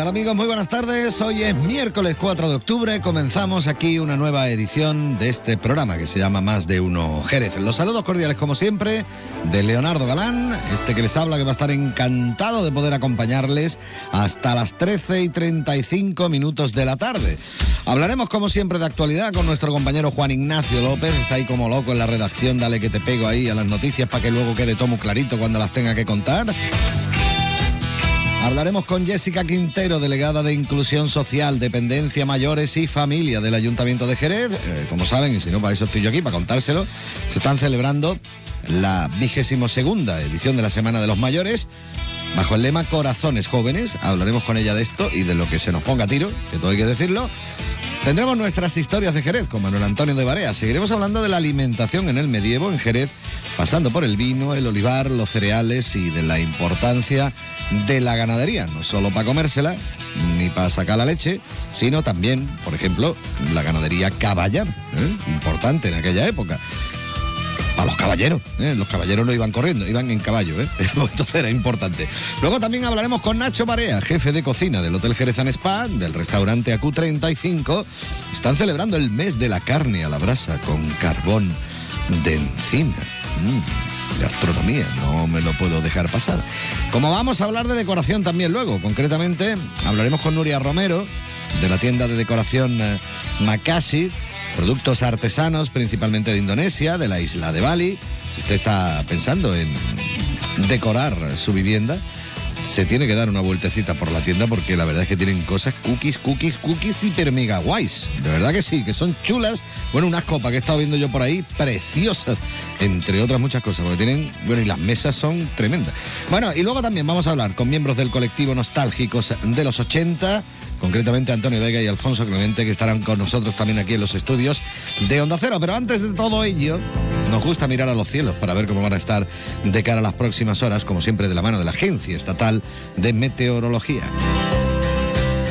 Tal amigos? Muy buenas tardes. Hoy es miércoles 4 de octubre. Comenzamos aquí una nueva edición de este programa que se llama Más de Uno Jerez. Los saludos cordiales como siempre de Leonardo Galán, este que les habla que va a estar encantado de poder acompañarles hasta las 13 y 35 minutos de la tarde. Hablaremos como siempre de actualidad con nuestro compañero Juan Ignacio López. Está ahí como loco en la redacción. Dale que te pego ahí a las noticias para que luego quede todo muy clarito cuando las tenga que contar. Hablaremos con Jessica Quintero, delegada de Inclusión Social, Dependencia Mayores y Familia del Ayuntamiento de Jerez. Eh, como saben, y si no, para eso estoy yo aquí, para contárselo, se están celebrando la vigésimo segunda edición de la Semana de los Mayores. Bajo el lema Corazones Jóvenes, hablaremos con ella de esto y de lo que se nos ponga a tiro, que todo hay que decirlo. Tendremos nuestras historias de Jerez con Manuel Antonio de Barea. Seguiremos hablando de la alimentación en el medievo en Jerez, pasando por el vino, el olivar, los cereales y de la importancia de la ganadería, no solo para comérsela ni para sacar la leche, sino también, por ejemplo, la ganadería caballar, ¿eh? importante en aquella época. A los caballeros, ¿eh? los caballeros no iban corriendo, iban en caballo, ¿eh? entonces era importante. Luego también hablaremos con Nacho Marea, jefe de cocina del Hotel Jerez and Spa, del restaurante AQ35. Están celebrando el mes de la carne a la brasa con carbón de encina. Mm, gastronomía, no me lo puedo dejar pasar. Como vamos a hablar de decoración también luego, concretamente hablaremos con Nuria Romero de la tienda de decoración eh, Makashi, productos artesanos principalmente de Indonesia, de la isla de Bali. Si usted está pensando en decorar su vivienda, se tiene que dar una vueltecita por la tienda porque la verdad es que tienen cosas cookies, cookies, cookies hiper mega guays. De verdad que sí, que son chulas. Bueno, unas copas que he estado viendo yo por ahí, preciosas, entre otras muchas cosas, porque tienen, bueno, y las mesas son tremendas. Bueno, y luego también vamos a hablar con miembros del colectivo Nostálgicos de los 80, concretamente Antonio Vega y Alfonso Clemente, que estarán con nosotros también aquí en los estudios de Onda Cero. Pero antes de todo ello, nos gusta mirar a los cielos para ver cómo van a estar de cara a las próximas horas, como siempre de la mano de la Agencia Estatal de Meteorología.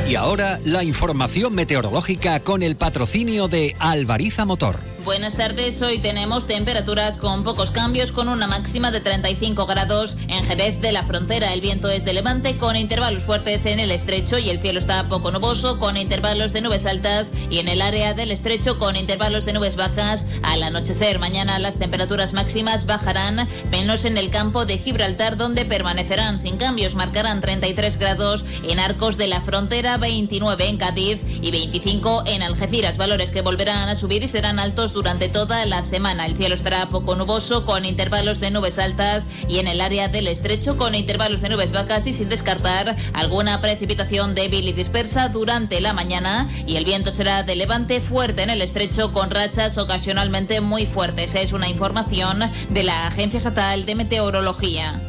Y ahora la información meteorológica con el patrocinio de Alvariza Motor. Buenas tardes, hoy tenemos temperaturas con pocos cambios, con una máxima de 35 grados en Jerez de la Frontera. El viento es de levante con intervalos fuertes en el estrecho y el cielo está poco nuboso con intervalos de nubes altas y en el área del estrecho con intervalos de nubes bajas. Al anochecer mañana las temperaturas máximas bajarán, menos en el campo de Gibraltar donde permanecerán sin cambios, marcarán 33 grados en Arcos de la Frontera, 29 en Cádiz y 25 en Algeciras, valores que volverán a subir y serán altos durante toda la semana. El cielo estará poco nuboso con intervalos de nubes altas y en el área del estrecho con intervalos de nubes bajas y sin descartar alguna precipitación débil y dispersa durante la mañana y el viento será de levante fuerte en el estrecho con rachas ocasionalmente muy fuertes. Es una información de la Agencia Estatal de Meteorología.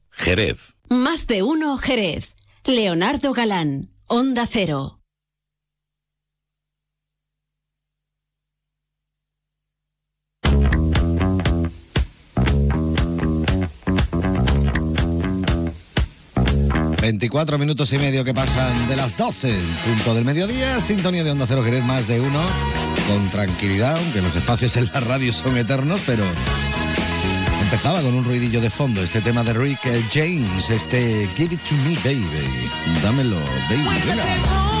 Jerez. Más de uno Jerez. Leonardo Galán, Onda Cero. ...24 minutos y medio que pasan de las 12... ...punto del mediodía... ...sintonía de Onda Cero Jerez más de uno... ...con tranquilidad... ...aunque los espacios en la radio son eternos... ...pero... Empezaba con un ruidillo de fondo este tema de Rick James, este Give It To Me Baby. Dámelo, baby. Venga.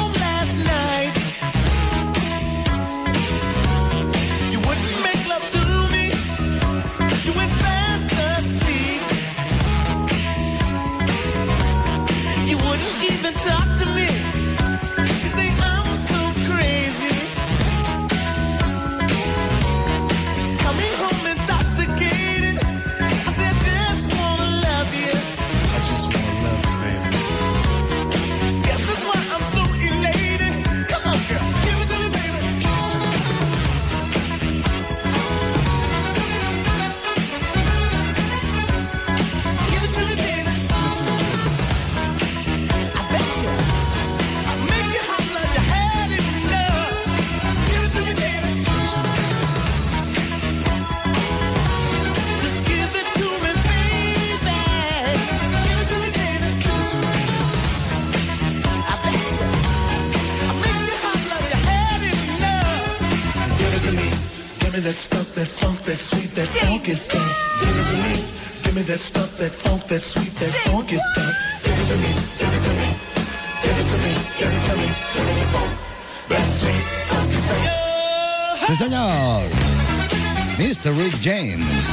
Sweet, that funky stuff. Give it to me. Give me that stuff, that funk, that sweet, that funky stuff. Give it to me. Give it to me. Give it to me. Give it to me. Give me funk, that sweet, funky stuff. Sí, señor. Mr. Rick James.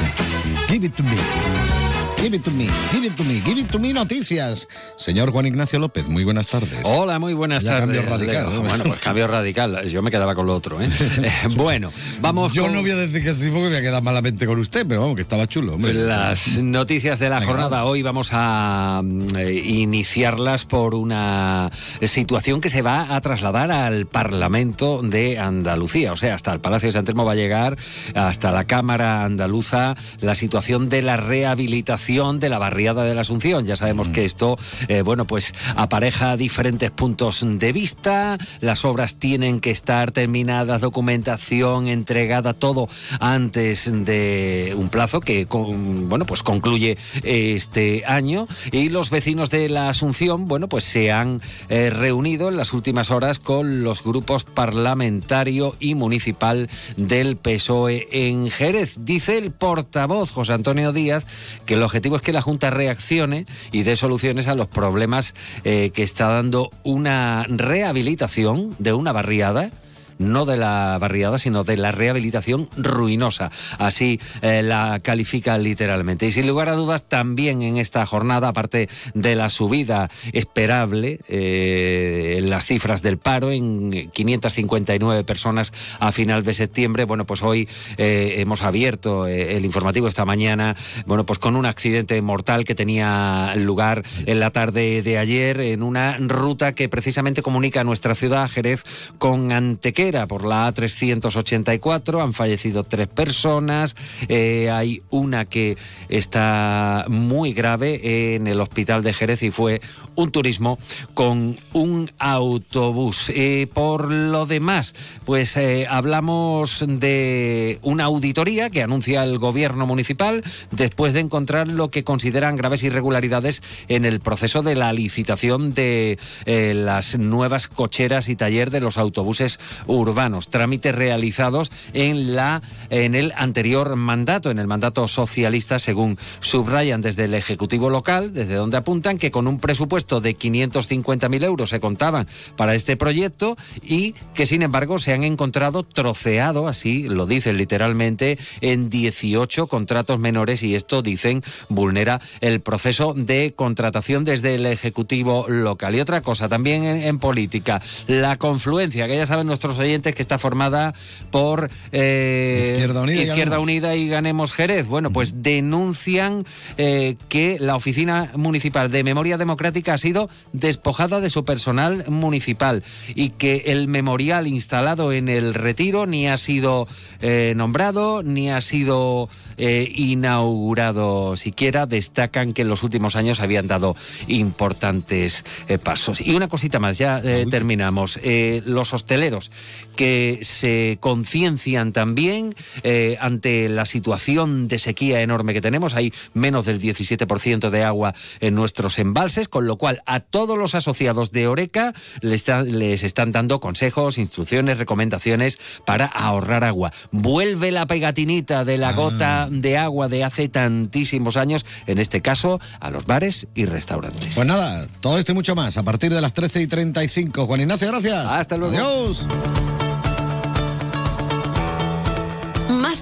Give it to me. Give it to me, give it to me, give it to me noticias. Señor Juan Ignacio López, muy buenas tardes. Hola, muy buenas Ya tardes. cambio radical. Bueno, pues cambio radical. Yo me quedaba con lo otro, ¿eh? Eh, bueno, vamos Yo con no voy a decir que sí porque me ha quedado malamente con usted, pero vamos, que estaba chulo, hombre. las noticias de la Venga, jornada. Hoy vamos a mm, eh, iniciarlas por una situación que se va a trasladar al Parlamento de Andalucía. O sea, hasta el Palacio de San Telmo va a llegar, hasta la Cámara Andaluza, la situación de la rehabilitación de la barriada de la Asunción. Ya sabemos que esto, eh, bueno, pues apareja diferentes puntos de vista. Las obras tienen que estar terminadas, documentación entregada, todo antes de un plazo que, con- bueno, pues concluye este año. Y los vecinos de la Asunción, bueno, pues se han eh, reunido en las últimas horas con los grupos parlamentario y municipal del PSOE en Jerez. Dice el portavoz José Antonio Díaz que el objetivo es que la Junta reaccione y dé soluciones a los problemas eh, que está dando una rehabilitación de una barriada no de la barriada, sino de la rehabilitación ruinosa. Así eh, la califica literalmente. Y sin lugar a dudas, también en esta jornada, aparte de la subida esperable eh, en las cifras del paro, en 559 personas a final de septiembre, bueno, pues hoy eh, hemos abierto el informativo esta mañana, bueno, pues con un accidente mortal que tenía lugar en la tarde de ayer en una ruta que precisamente comunica nuestra ciudad, Jerez, con Antequera por la A384. Han fallecido tres personas. eh, hay una que está muy grave en el hospital de Jerez y fue un turismo con un autobús. Eh, por lo demás, pues eh, hablamos de una auditoría que anuncia el gobierno municipal después de encontrar lo que consideran graves irregularidades en el proceso de la licitación de las nuevas cocheras y taller de los autobuses urbanos, trámites realizados en la en el anterior mandato, en el mandato socialista, según subrayan desde el ejecutivo local, desde donde apuntan que con un presupuesto de 550.000 euros se contaban para este proyecto y que sin embargo se han encontrado troceado, así lo dicen literalmente, en 18 contratos menores y esto dicen vulnera el proceso de contratación desde el ejecutivo local. Y otra cosa también en, en política, la confluencia, que ya saben nuestros oyentes que está formada por eh, Izquierda Unida y Izquierda Ganemos. Unida y Ganemos Jerez. Bueno, pues denuncian eh, que la Oficina Municipal de Memoria Democrática ha sido despojada de su personal municipal y que el memorial instalado en el retiro ni ha sido eh, nombrado ni ha sido inaugurado siquiera. Destacan que en los últimos años habían dado importantes pasos. Y una cosita más, ya terminamos. Los hosteleros que se conciencian también eh, ante la situación de sequía enorme que tenemos. Hay menos del 17% de agua en nuestros embalses, con lo cual a todos los asociados de Oreca les, está- les están dando consejos, instrucciones, recomendaciones para ahorrar agua. Vuelve la pegatinita de la gota de agua de hace tantísimos años, en este caso a los bares y restaurantes. Pues nada, todo esto y mucho más a partir de las 13 y 35. Juan Ignacio, gracias. Hasta luego. Adiós.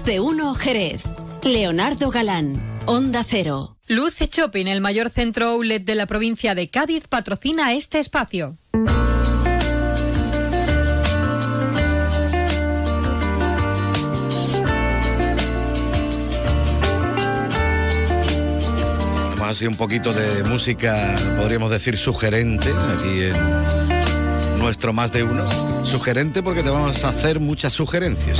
De uno Jerez. Leonardo Galán, Onda Cero. Luce Shopping, el mayor centro outlet de la provincia de Cádiz, patrocina este espacio. Así un poquito de música, podríamos decir, sugerente, aquí en nuestro más de uno. Sugerente porque te vamos a hacer muchas sugerencias.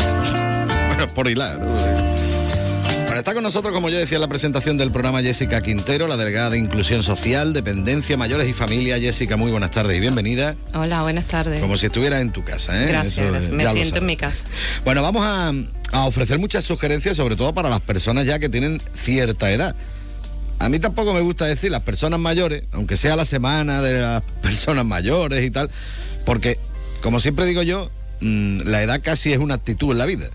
Por hilar. ¿no? Bueno, está con nosotros, como yo decía en la presentación del programa, Jessica Quintero, la delegada de Inclusión Social, Dependencia, Mayores y Familia. Jessica, muy buenas tardes y bienvenida. Hola, buenas tardes. Como si estuvieras en tu casa, ¿eh? Gracias, Eso, gracias. ya me siento en mi casa. Bueno, vamos a, a ofrecer muchas sugerencias, sobre todo para las personas ya que tienen cierta edad. A mí tampoco me gusta decir las personas mayores, aunque sea la semana de las personas mayores y tal, porque, como siempre digo yo, mm, la edad casi es una actitud en la vida.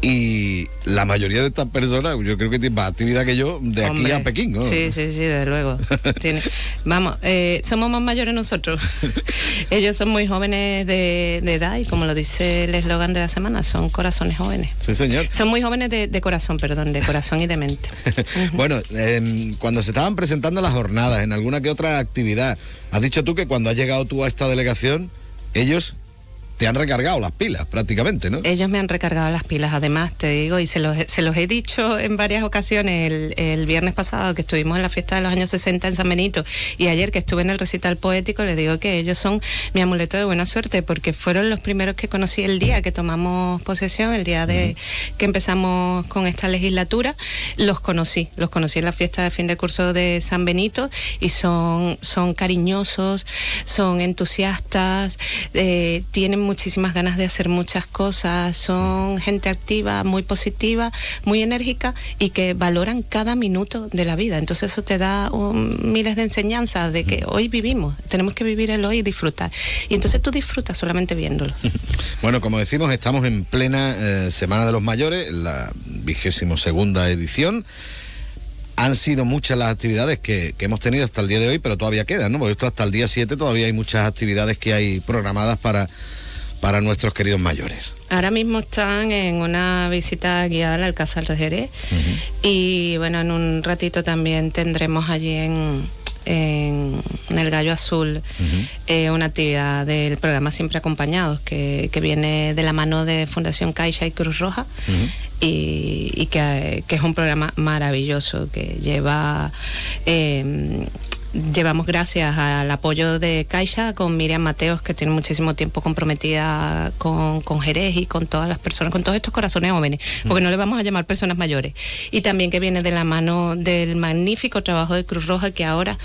Y la mayoría de estas personas, yo creo que tienen más actividad que yo de aquí a Pekín, ¿no? Sí, sí, sí, desde luego. Tiene- Vamos, eh, somos más mayores nosotros. Ellos son muy jóvenes de, de edad y como lo dice el eslogan de la semana, son corazones jóvenes. Sí, señor. Son muy jóvenes de, de corazón, perdón, de corazón y de mente. Bueno, em, cuando se estaban presentando las jornadas, en alguna que otra actividad, has dicho tú que cuando has llegado tú a esta delegación, ellos te han recargado las pilas prácticamente, ¿no? Ellos me han recargado las pilas, además, te digo, y se los, he- se los he dicho en varias ocasiones, el, el viernes pasado que estuvimos en la fiesta de los años 60 en San Benito y ayer que estuve en el recital poético, les digo que ellos son mi amuleto de buena suerte porque fueron los primeros que conocí el día que tomamos posesión, el día de que empezamos con esta legislatura, los conocí, los conocí en la fiesta de fin de curso de San Benito y son, son cariñosos, son entusiastas, eh, tienen muchísimas ganas de hacer muchas cosas, son gente activa, muy positiva, muy enérgica y que valoran cada minuto de la vida. Entonces eso te da un- miles de enseñanzas de que hoy vivimos, tenemos que vivir el hoy y disfrutar. Y entonces tú disfrutas solamente viéndolo. Bueno, como decimos, estamos en plena eh, Semana de los Mayores, la vigésimo segunda edición. Han sido muchas las actividades que, que hemos tenido hasta el día de hoy, pero todavía quedan, ¿no? Porque esto hasta el día 7 todavía hay muchas actividades que hay programadas para, para nuestros queridos mayores. Ahora mismo están en una visita guiada al Alcázar de Jerez y bueno, en un ratito también tendremos allí en, el Gallo Azul eh, una actividad del programa Siempre Acompañados que, que viene de la mano de Fundación Caixa y Cruz Roja y, y que, que es un programa maravilloso que lleva... eh, Llevamos gracias al apoyo de Caixa con Miriam Mateos, que tiene muchísimo tiempo comprometida con, con Jerez y con todas las personas, con todos estos corazones jóvenes, porque no le vamos a llamar personas mayores. Y también que viene de la mano del magnífico trabajo de Cruz Roja que ahora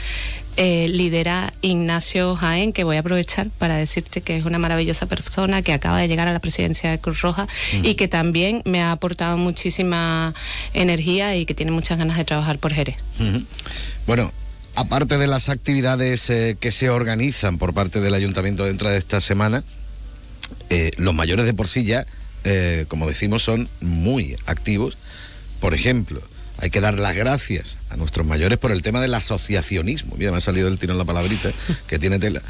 eh, lidera Ignacio Jaén, que voy a aprovechar para decirte que es una maravillosa persona que acaba de llegar a la presidencia de Cruz Roja y que también me ha aportado muchísima energía y que tiene muchas ganas de trabajar por Jerez. Bueno, aparte de las actividades eh, que se organizan por parte del ayuntamiento dentro de esta semana, eh, los mayores de por sí ya, eh, como decimos, son muy activos. Por ejemplo, hay que dar las gracias a nuestros mayores por el tema del asociacionismo. Mira, me ha salido el tiro en la palabrita, que tiene tela.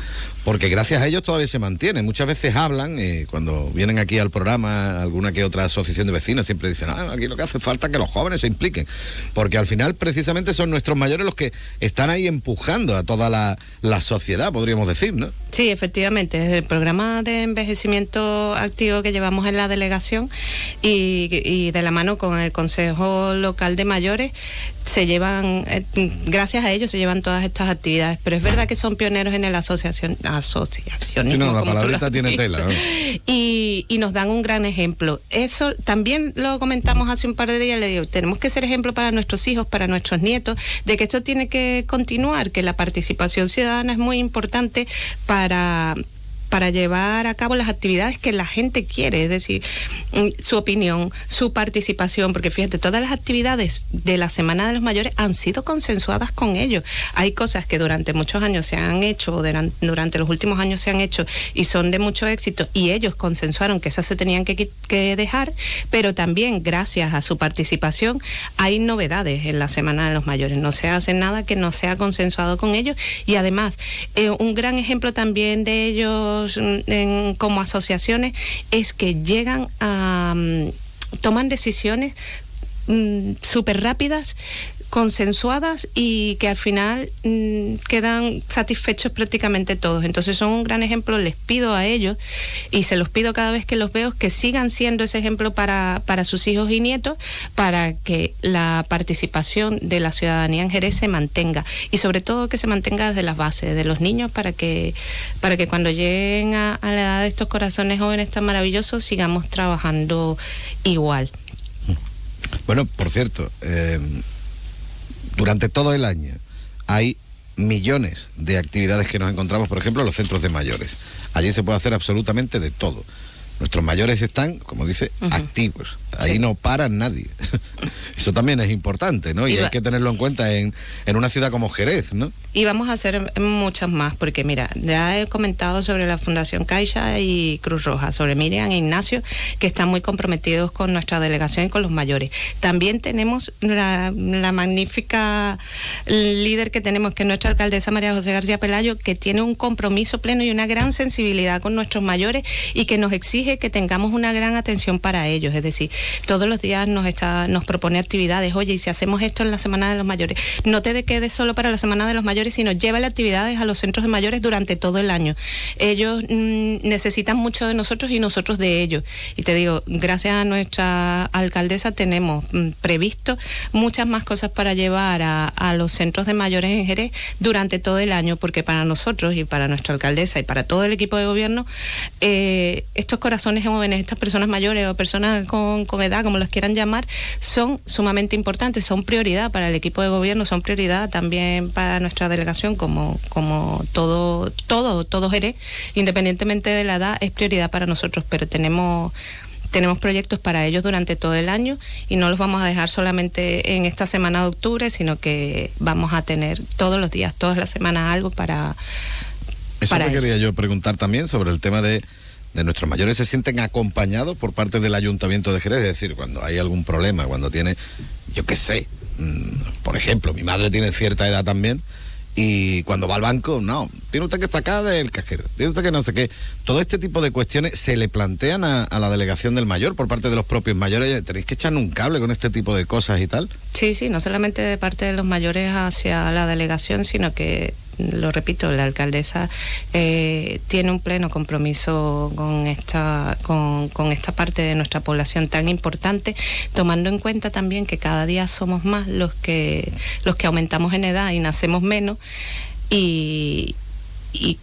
Porque gracias a ellos todavía se mantiene. Muchas veces hablan, eh, cuando vienen aquí al programa, alguna que otra asociación de vecinos, siempre dicen, ah, aquí lo que hace falta es que los jóvenes se impliquen. Porque al final, precisamente, son nuestros mayores los que están ahí empujando a toda la, la sociedad, podríamos decir, ¿no? Sí, efectivamente, desde el programa de envejecimiento activo que llevamos en la delegación y, y de la mano con el Consejo Local de Mayores, se llevan, eh, gracias a ellos se llevan todas estas actividades, pero es verdad que son pioneros en el asociación, asociacionismo. Sí, no, la palabrita tiene tela, ¿no? Y, y nos dan un gran ejemplo. Eso también lo comentamos hace un par de días, le digo, tenemos que ser ejemplo para nuestros hijos, para nuestros nietos, de que esto tiene que continuar, que la participación ciudadana es muy importante para para llevar a cabo las actividades que la gente quiere, es decir, mm, su opinión, su participación, porque fíjate, todas las actividades de la Semana de los Mayores han sido consensuadas con ellos. Hay cosas que durante muchos años se han hecho, durante los últimos años se han hecho y son de mucho éxito, y ellos consensuaron que esas se tenían que dejar, pero también gracias a su participación hay novedades en la Semana de los Mayores. No se hace nada que no sea consensuado con ellos y además eh, un gran ejemplo también de ellos mm, en- como asociaciones es que llegan a mm, toman decisiones súper rápidas consensuadas y que al final mm, quedan satisfechos prácticamente todos. Entonces son un gran ejemplo, les pido a ellos y se los pido cada vez que los veo que sigan siendo ese ejemplo para, para sus hijos y nietos, para que la participación de la ciudadanía en Jerez se mantenga y sobre todo que se mantenga desde las bases, de los niños, para que, para que cuando lleguen a, a la edad de estos corazones jóvenes tan maravillosos sigamos trabajando igual. Bueno, por cierto, eh, durante todo el año hay millones de actividades que nos encontramos, por ejemplo, en los centros de mayores. Allí se puede hacer absolutamente de todo. nuestros mayores están, como dice, activos. Ahí no para nadie. Eso también es importante, ¿no? Y, hay que tenerlo en cuenta en, en una ciudad como Jerez, ¿no? Y vamos a hacer muchas más, porque mira, ya he comentado sobre la Fundación Caixa y Cruz Roja, sobre Miriam e Ignacio, que están muy comprometidos con nuestra delegación y con los mayores. También tenemos la, magnífica líder que tenemos, que es nuestra alcaldesa María José García Pelayo, que tiene un compromiso pleno y una gran sensibilidad con nuestros mayores y que nos exige que tengamos una gran atención para ellos. Es decir, todos los días nos, está, nos propone actividades. Oye, y si hacemos esto en la Semana de los Mayores, no te quedes solo para la Semana de los Mayores sino lleva las actividades a los centros de mayores durante todo el año. Ellos mm, necesitan mucho de nosotros y nosotros de ellos. Y te digo, gracias a nuestra alcaldesa tenemos mm, previsto muchas más cosas para llevar a, los centros de mayores en Jerez durante todo el año, porque para nosotros y para nuestra alcaldesa y para todo el equipo de gobierno, eh, estos corazones jóvenes, estas personas mayores o personas con, con edad, como las quieran llamar, son sumamente importantes, son prioridad para el equipo de gobierno, son prioridad también para nuestra delegación, como, como todo, todo, todo Jerez, independientemente de la edad, es prioridad para nosotros, pero tenemos tenemos proyectos para ellos durante todo el año y no los vamos a dejar solamente en esta semana de octubre, sino que vamos a tener todos los días, todas las semanas algo para... Eso me quería yo preguntar también sobre el tema de, de nuestros mayores se sienten acompañados por parte del Ayuntamiento de Jerez, es decir, cuando hay algún problema, cuando tiene, yo qué sé, mm, por ejemplo, mi madre tiene cierta edad también y cuando va al banco, no, tiene usted que acá del cajero, tiene usted que no sé qué. Todo este tipo de cuestiones se le plantean a, la delegación del mayor por parte de los propios mayores. Tenéis que echar un cable con este tipo de cosas y tal. Sí, sí, no solamente de parte de los mayores hacia la delegación, sino que lo repito, la alcaldesa eh, tiene un pleno compromiso con esta, con, esta parte de nuestra población tan importante, tomando en cuenta también que cada día somos más los que, los que aumentamos en edad y nacemos menos y, y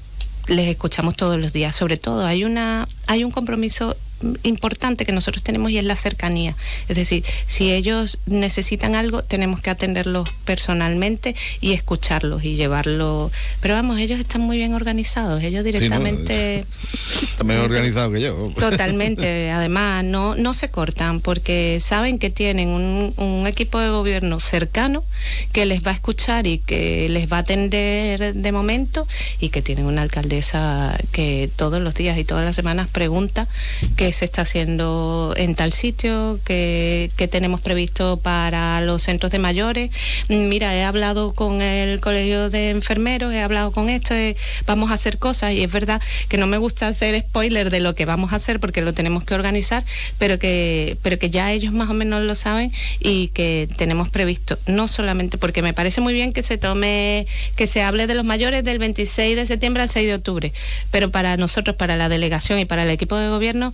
les escuchamos todos los días. Sobre todo hay una, hay un compromiso importante que nosotros tenemos y es la cercanía. Es decir, si ellos necesitan algo, tenemos que atenderlos personalmente y escucharlos y llevarlos. Pero vamos, ellos están muy bien organizados, ellos directamente... están mejor organizados que yo. Totalmente. Además, no, no se cortan porque saben que tienen un, un equipo de gobierno cercano que les va a escuchar y que les va a atender de momento y que tienen una alcaldesa que todos los días y todas las semanas pregunta que se está haciendo en tal sitio, que, tenemos previsto para los centros de mayores. Mira, he hablado con el colegio de enfermeros, he hablado con esto, eh, vamos a hacer cosas y es verdad que no me gusta hacer spoiler de lo que vamos a hacer porque lo tenemos que organizar, pero que, pero que ya ellos más o menos lo saben y que tenemos previsto, no solamente porque me parece muy bien que se tome, que se hable de los mayores del 26 de septiembre al 6 de octubre, pero para nosotros, para la delegación y para el equipo de gobierno,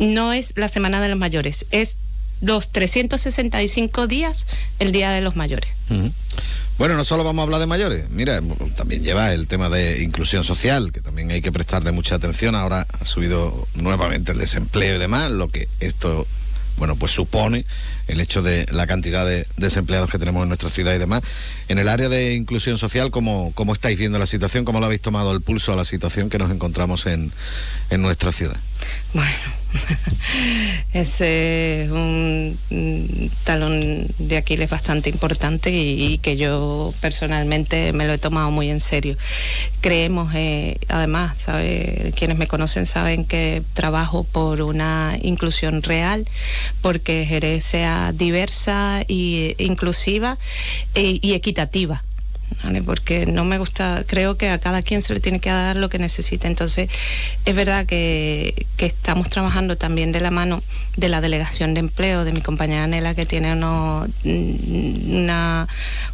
no es la Semana de los Mayores, es los 365 días el Día de los Mayores. Bueno, no solo vamos a hablar de mayores, mira, también lleva el tema de inclusión social, que también hay que prestarle mucha atención. Ahora ha subido nuevamente el desempleo y demás, lo que esto, bueno, pues supone el hecho de la cantidad de desempleados que tenemos en nuestra ciudad y demás. En el área de inclusión social, ¿cómo, cómo estáis viendo la situación? ¿Cómo lo habéis tomado el pulso a la situación que nos encontramos en, en nuestra ciudad? Bueno, ese es un talón de Aquiles bastante importante y, que yo personalmente me lo he tomado muy en serio. Creemos, eh, además, quienes me conocen saben que trabajo por una inclusión real, porque Jerez sea diversa e inclusiva e, y equitativa. Porque no me gusta, creo que a cada quien se le tiene que dar lo que necesita. Entonces, es verdad que, estamos trabajando también de la mano de la delegación de empleo de mi compañera Nela, que tiene unos,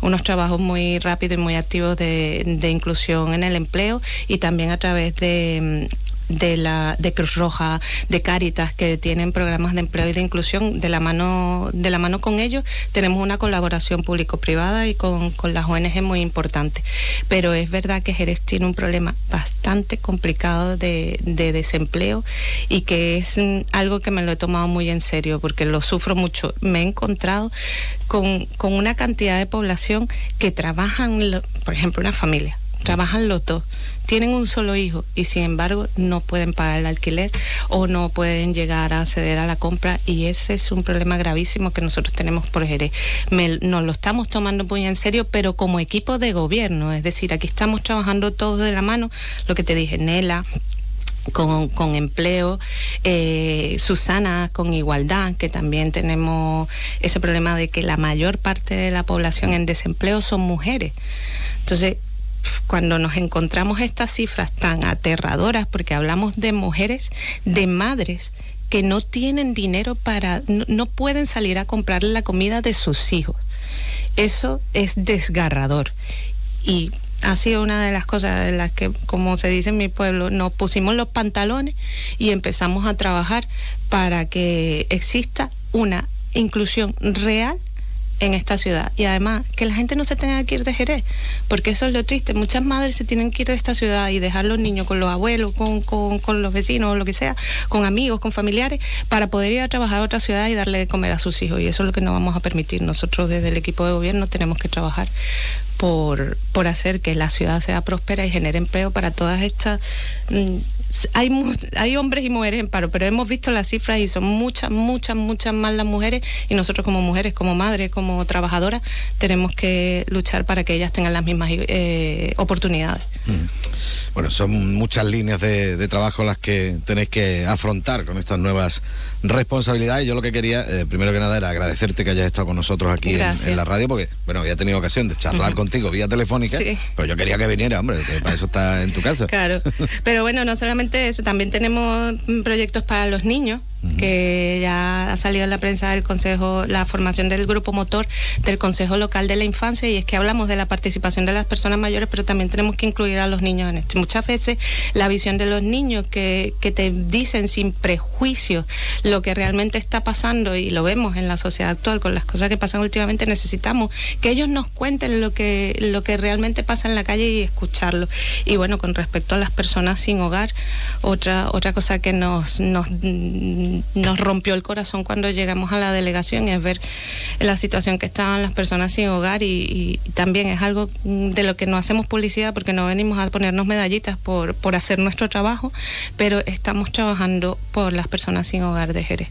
unos trabajos muy rápidos y muy activos de, de inclusión en el empleo y también a través de de la de Cruz Roja, de Cáritas que tienen programas de empleo y de inclusión de la mano de la mano con ellos tenemos una colaboración público-privada y con, con las ONG muy importante. Pero es verdad que Jerez tiene un problema bastante complicado de, de desempleo y que es mm, algo que me lo he tomado muy en serio porque lo sufro mucho. Me he encontrado con, con una cantidad de población que trabajan, por ejemplo, una familia trabajan los dos, tienen un solo hijo y sin embargo no pueden pagar el alquiler o no pueden llegar a acceder a la compra y ese es un problema gravísimo que nosotros tenemos por Jerez. Me- nos lo estamos tomando muy en serio, pero como equipo de gobierno, es decir, aquí estamos trabajando todos de la mano, lo que te dije, Nela, con, con empleo, eh, Susana con igualdad, que también tenemos ese problema de que la mayor parte de la población en desempleo son mujeres. Entonces, cuando nos encontramos estas cifras tan aterradoras, porque hablamos de mujeres, de madres que no tienen dinero para, no, pueden salir a comprar la comida de sus hijos. Eso es desgarrador. Y ha sido una de las cosas en las que, como se dice en mi pueblo, nos pusimos los pantalones y empezamos a trabajar para que exista una inclusión real en esta ciudad y además que la gente no se tenga que ir de Jerez, porque eso es lo triste. Muchas madres se tienen que ir de esta ciudad y dejar los niños con los abuelos, con, con, los vecinos, lo que sea, con amigos, con familiares, para poder ir a trabajar a otra ciudad y darle de comer a sus hijos. Y eso es lo que no vamos a permitir. Nosotros desde el equipo de gobierno tenemos que trabajar por, por hacer que la ciudad sea próspera y genere empleo para todas estas... mm, hay, hay hombres y mujeres en paro, pero hemos visto las cifras y son muchas, muchas, muchas más las mujeres y nosotros como mujeres, como madres, como trabajadoras, tenemos que luchar para que ellas tengan las mismas eh, oportunidades. Bueno, son muchas líneas de trabajo las que tenéis que afrontar con estas nuevas responsabilidades. Yo lo que quería, eh, primero que nada, era agradecerte que hayas estado con nosotros aquí en, la radio, porque, bueno, había tenido ocasión de charlar contigo vía telefónica, Sí. pero yo quería que viniera, hombre, que para eso está en tu casa. Claro, pero bueno, no solamente eso, también tenemos proyectos para los niños, que ya ha salido en la prensa del Consejo, la formación del grupo motor del Consejo Local de la Infancia, y es que hablamos de la participación de las personas mayores, pero también tenemos que incluir a los niños en esto. Muchas veces la visión de los niños que, que te dicen sin prejuicios lo que realmente está pasando, y lo vemos en la sociedad actual con las cosas que pasan últimamente, necesitamos que ellos nos cuenten lo que, lo que realmente pasa en la calle y escucharlo. Y bueno, con respecto a las personas sin hogar, otra, otra cosa que nos, nos, nos rompió el corazón cuando llegamos a la delegación es ver la situación que estaban las personas sin hogar y, y también es algo de lo que no hacemos publicidad porque no venimos a ponernos medallitas por, por hacer nuestro trabajo, pero estamos trabajando por las personas sin hogar de Jerez.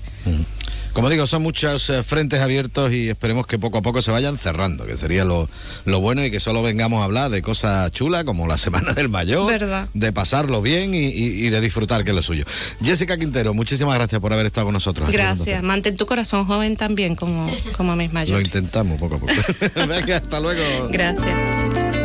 Como digo, son muchos eh, frentes abiertos y esperemos que poco a poco se vayan cerrando, que sería lo, lo bueno y que solo vengamos a hablar de cosas chulas como la Semana del Mayor, Verdad. de pasarlo bien y, y- y de disfrutar, que es lo suyo. Jessica Quintero, muchísimas gracias por haber estado con nosotros. Gracias. Mantén tu corazón joven también como, como mis Cero. Lo mayores. intentamos poco a poco. Venga, hasta luego. Gracias.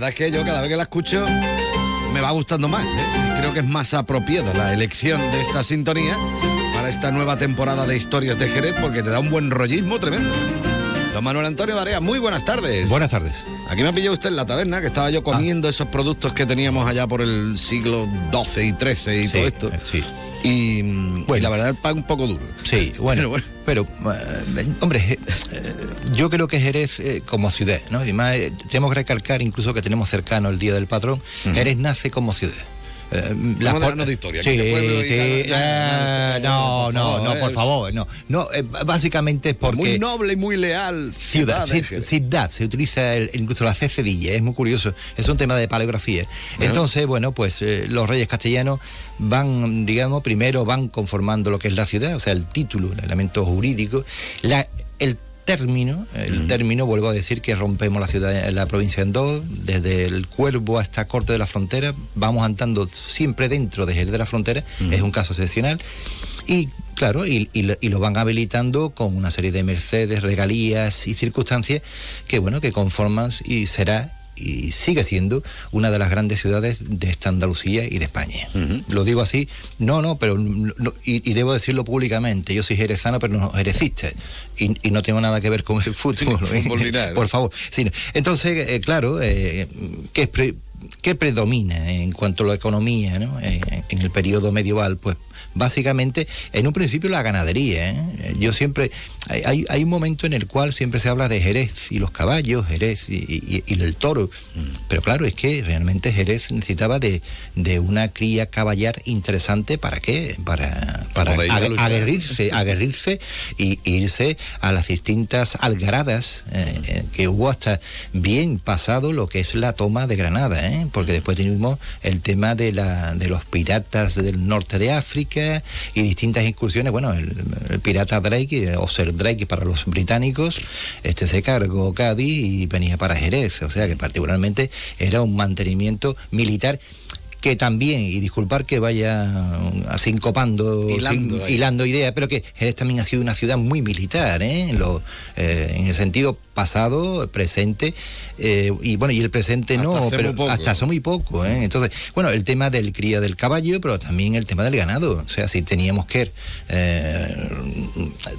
Verdad es que yo cada vez que la escucho me va gustando más. ¿eh? Creo que es más apropiada la elección de esta sintonía para esta nueva temporada de Historias de Jerez porque te da un buen rollismo tremendo. Don Manuel Antonio Barea, muy buenas tardes. Buenas tardes. Aquí me pilló usted en la taberna, que estaba yo comiendo esos productos que teníamos allá por el siglo XII y XIII y Sí, todo esto. sí. Y, y la verdad el pan un poco duro. Sí, bueno, Pero pero, eh, hombre, eh, yo creo que Jerez eh, como ciudad, ¿no? Y además eh, tenemos que recalcar incluso que tenemos cercano el Día del Patrón, Jerez nace como ciudad. Las Vamos a de historia, Sí, sí, no, no, no, por favor, no. No, eh, básicamente es porque... Muy noble y muy leal. Ciudad, ciudad se utiliza incluso la C Sevilla, es muy curioso, es un tema de paleografía. Entonces, bueno, pues eh, los reyes castellanos van, digamos, primero van conformando lo que es la ciudad, o sea, el título, el elemento jurídico, la, el término, el término, vuelvo a decir que rompemos la ciudad, la provincia en dos, desde el Cuervo hasta Corte de la Frontera, vamos andando siempre dentro de Jerez de la Frontera, es un caso excepcional, y claro, y, y lo- y lo van habilitando con una serie de mercedes, regalías y circunstancias que bueno, que conforman y será y sigue siendo una de las grandes ciudades de esta Andalucía y de España. Lo digo así, no, no, pero no- y, y debo decirlo públicamente, yo soy jerezano, pero no jerecista, y, y no tengo nada que ver con el fútbol, ¿eh? por favor. Sí, entonces, eh, claro, eh, ¿qué, pre- qué predomina en cuanto a la economía ¿no? Eh, en el periodo medieval? Pues básicamente, en un principio la ganadería. ¿eh? Yo siempre, hay, hay- un momento en el cual siempre se habla de Jerez y los caballos, Jerez y, y- y el toro. Pero claro, es que realmente Jerez necesitaba de, de una cría caballar interesante. ¿Para qué? Para, para aguerrirse, aguerrirse y irse a las distintas algaradas eh, eh, que hubo hasta bien pasado lo que es la toma de Granada, ¿eh? porque después tuvimos el tema de, la, de los piratas del norte de África y distintas incursiones. Bueno, el, el pirata Drake, eh, o Sir Drake para los británicos, este se cargó Cádiz y venía para Jerez, o sea que particularmente era un mantenimiento militar que también, y disculpar que vaya mm, así copando, Hilando hilando ideas, pero que Jerez también ha sido una ciudad muy militar, ¿eh? En, lo, eh, en el sentido pasado, presente, eh, y bueno, y el presente Hasta no, hace pero poco. hasta hace muy poco, ¿eh? Entonces, bueno, el tema del cría del caballo, pero también el tema del ganado, o sea, si teníamos que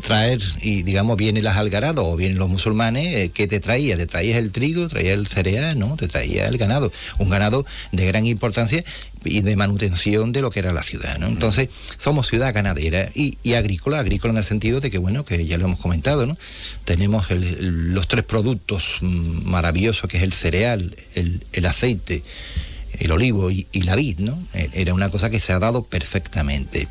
traer, y digamos, vienen las algaradas o vienen los musulmanes, ¿qué te traía? Te traías el trigo, traías el cereal, ¿no? Te traía el ganado, un ganado de gran importancia y de manutención de lo que era la ciudad, ¿no? Entonces, somos ciudad ganadera y, y agrícola, agrícola en el sentido de que, bueno, que ya lo hemos comentado, ¿no? Tenemos los tres productos maravillosos, que es el cereal, el, el aceite, el olivo y, y la vid, ¿no? Eh, Era una cosa que se ha dado perfectamente.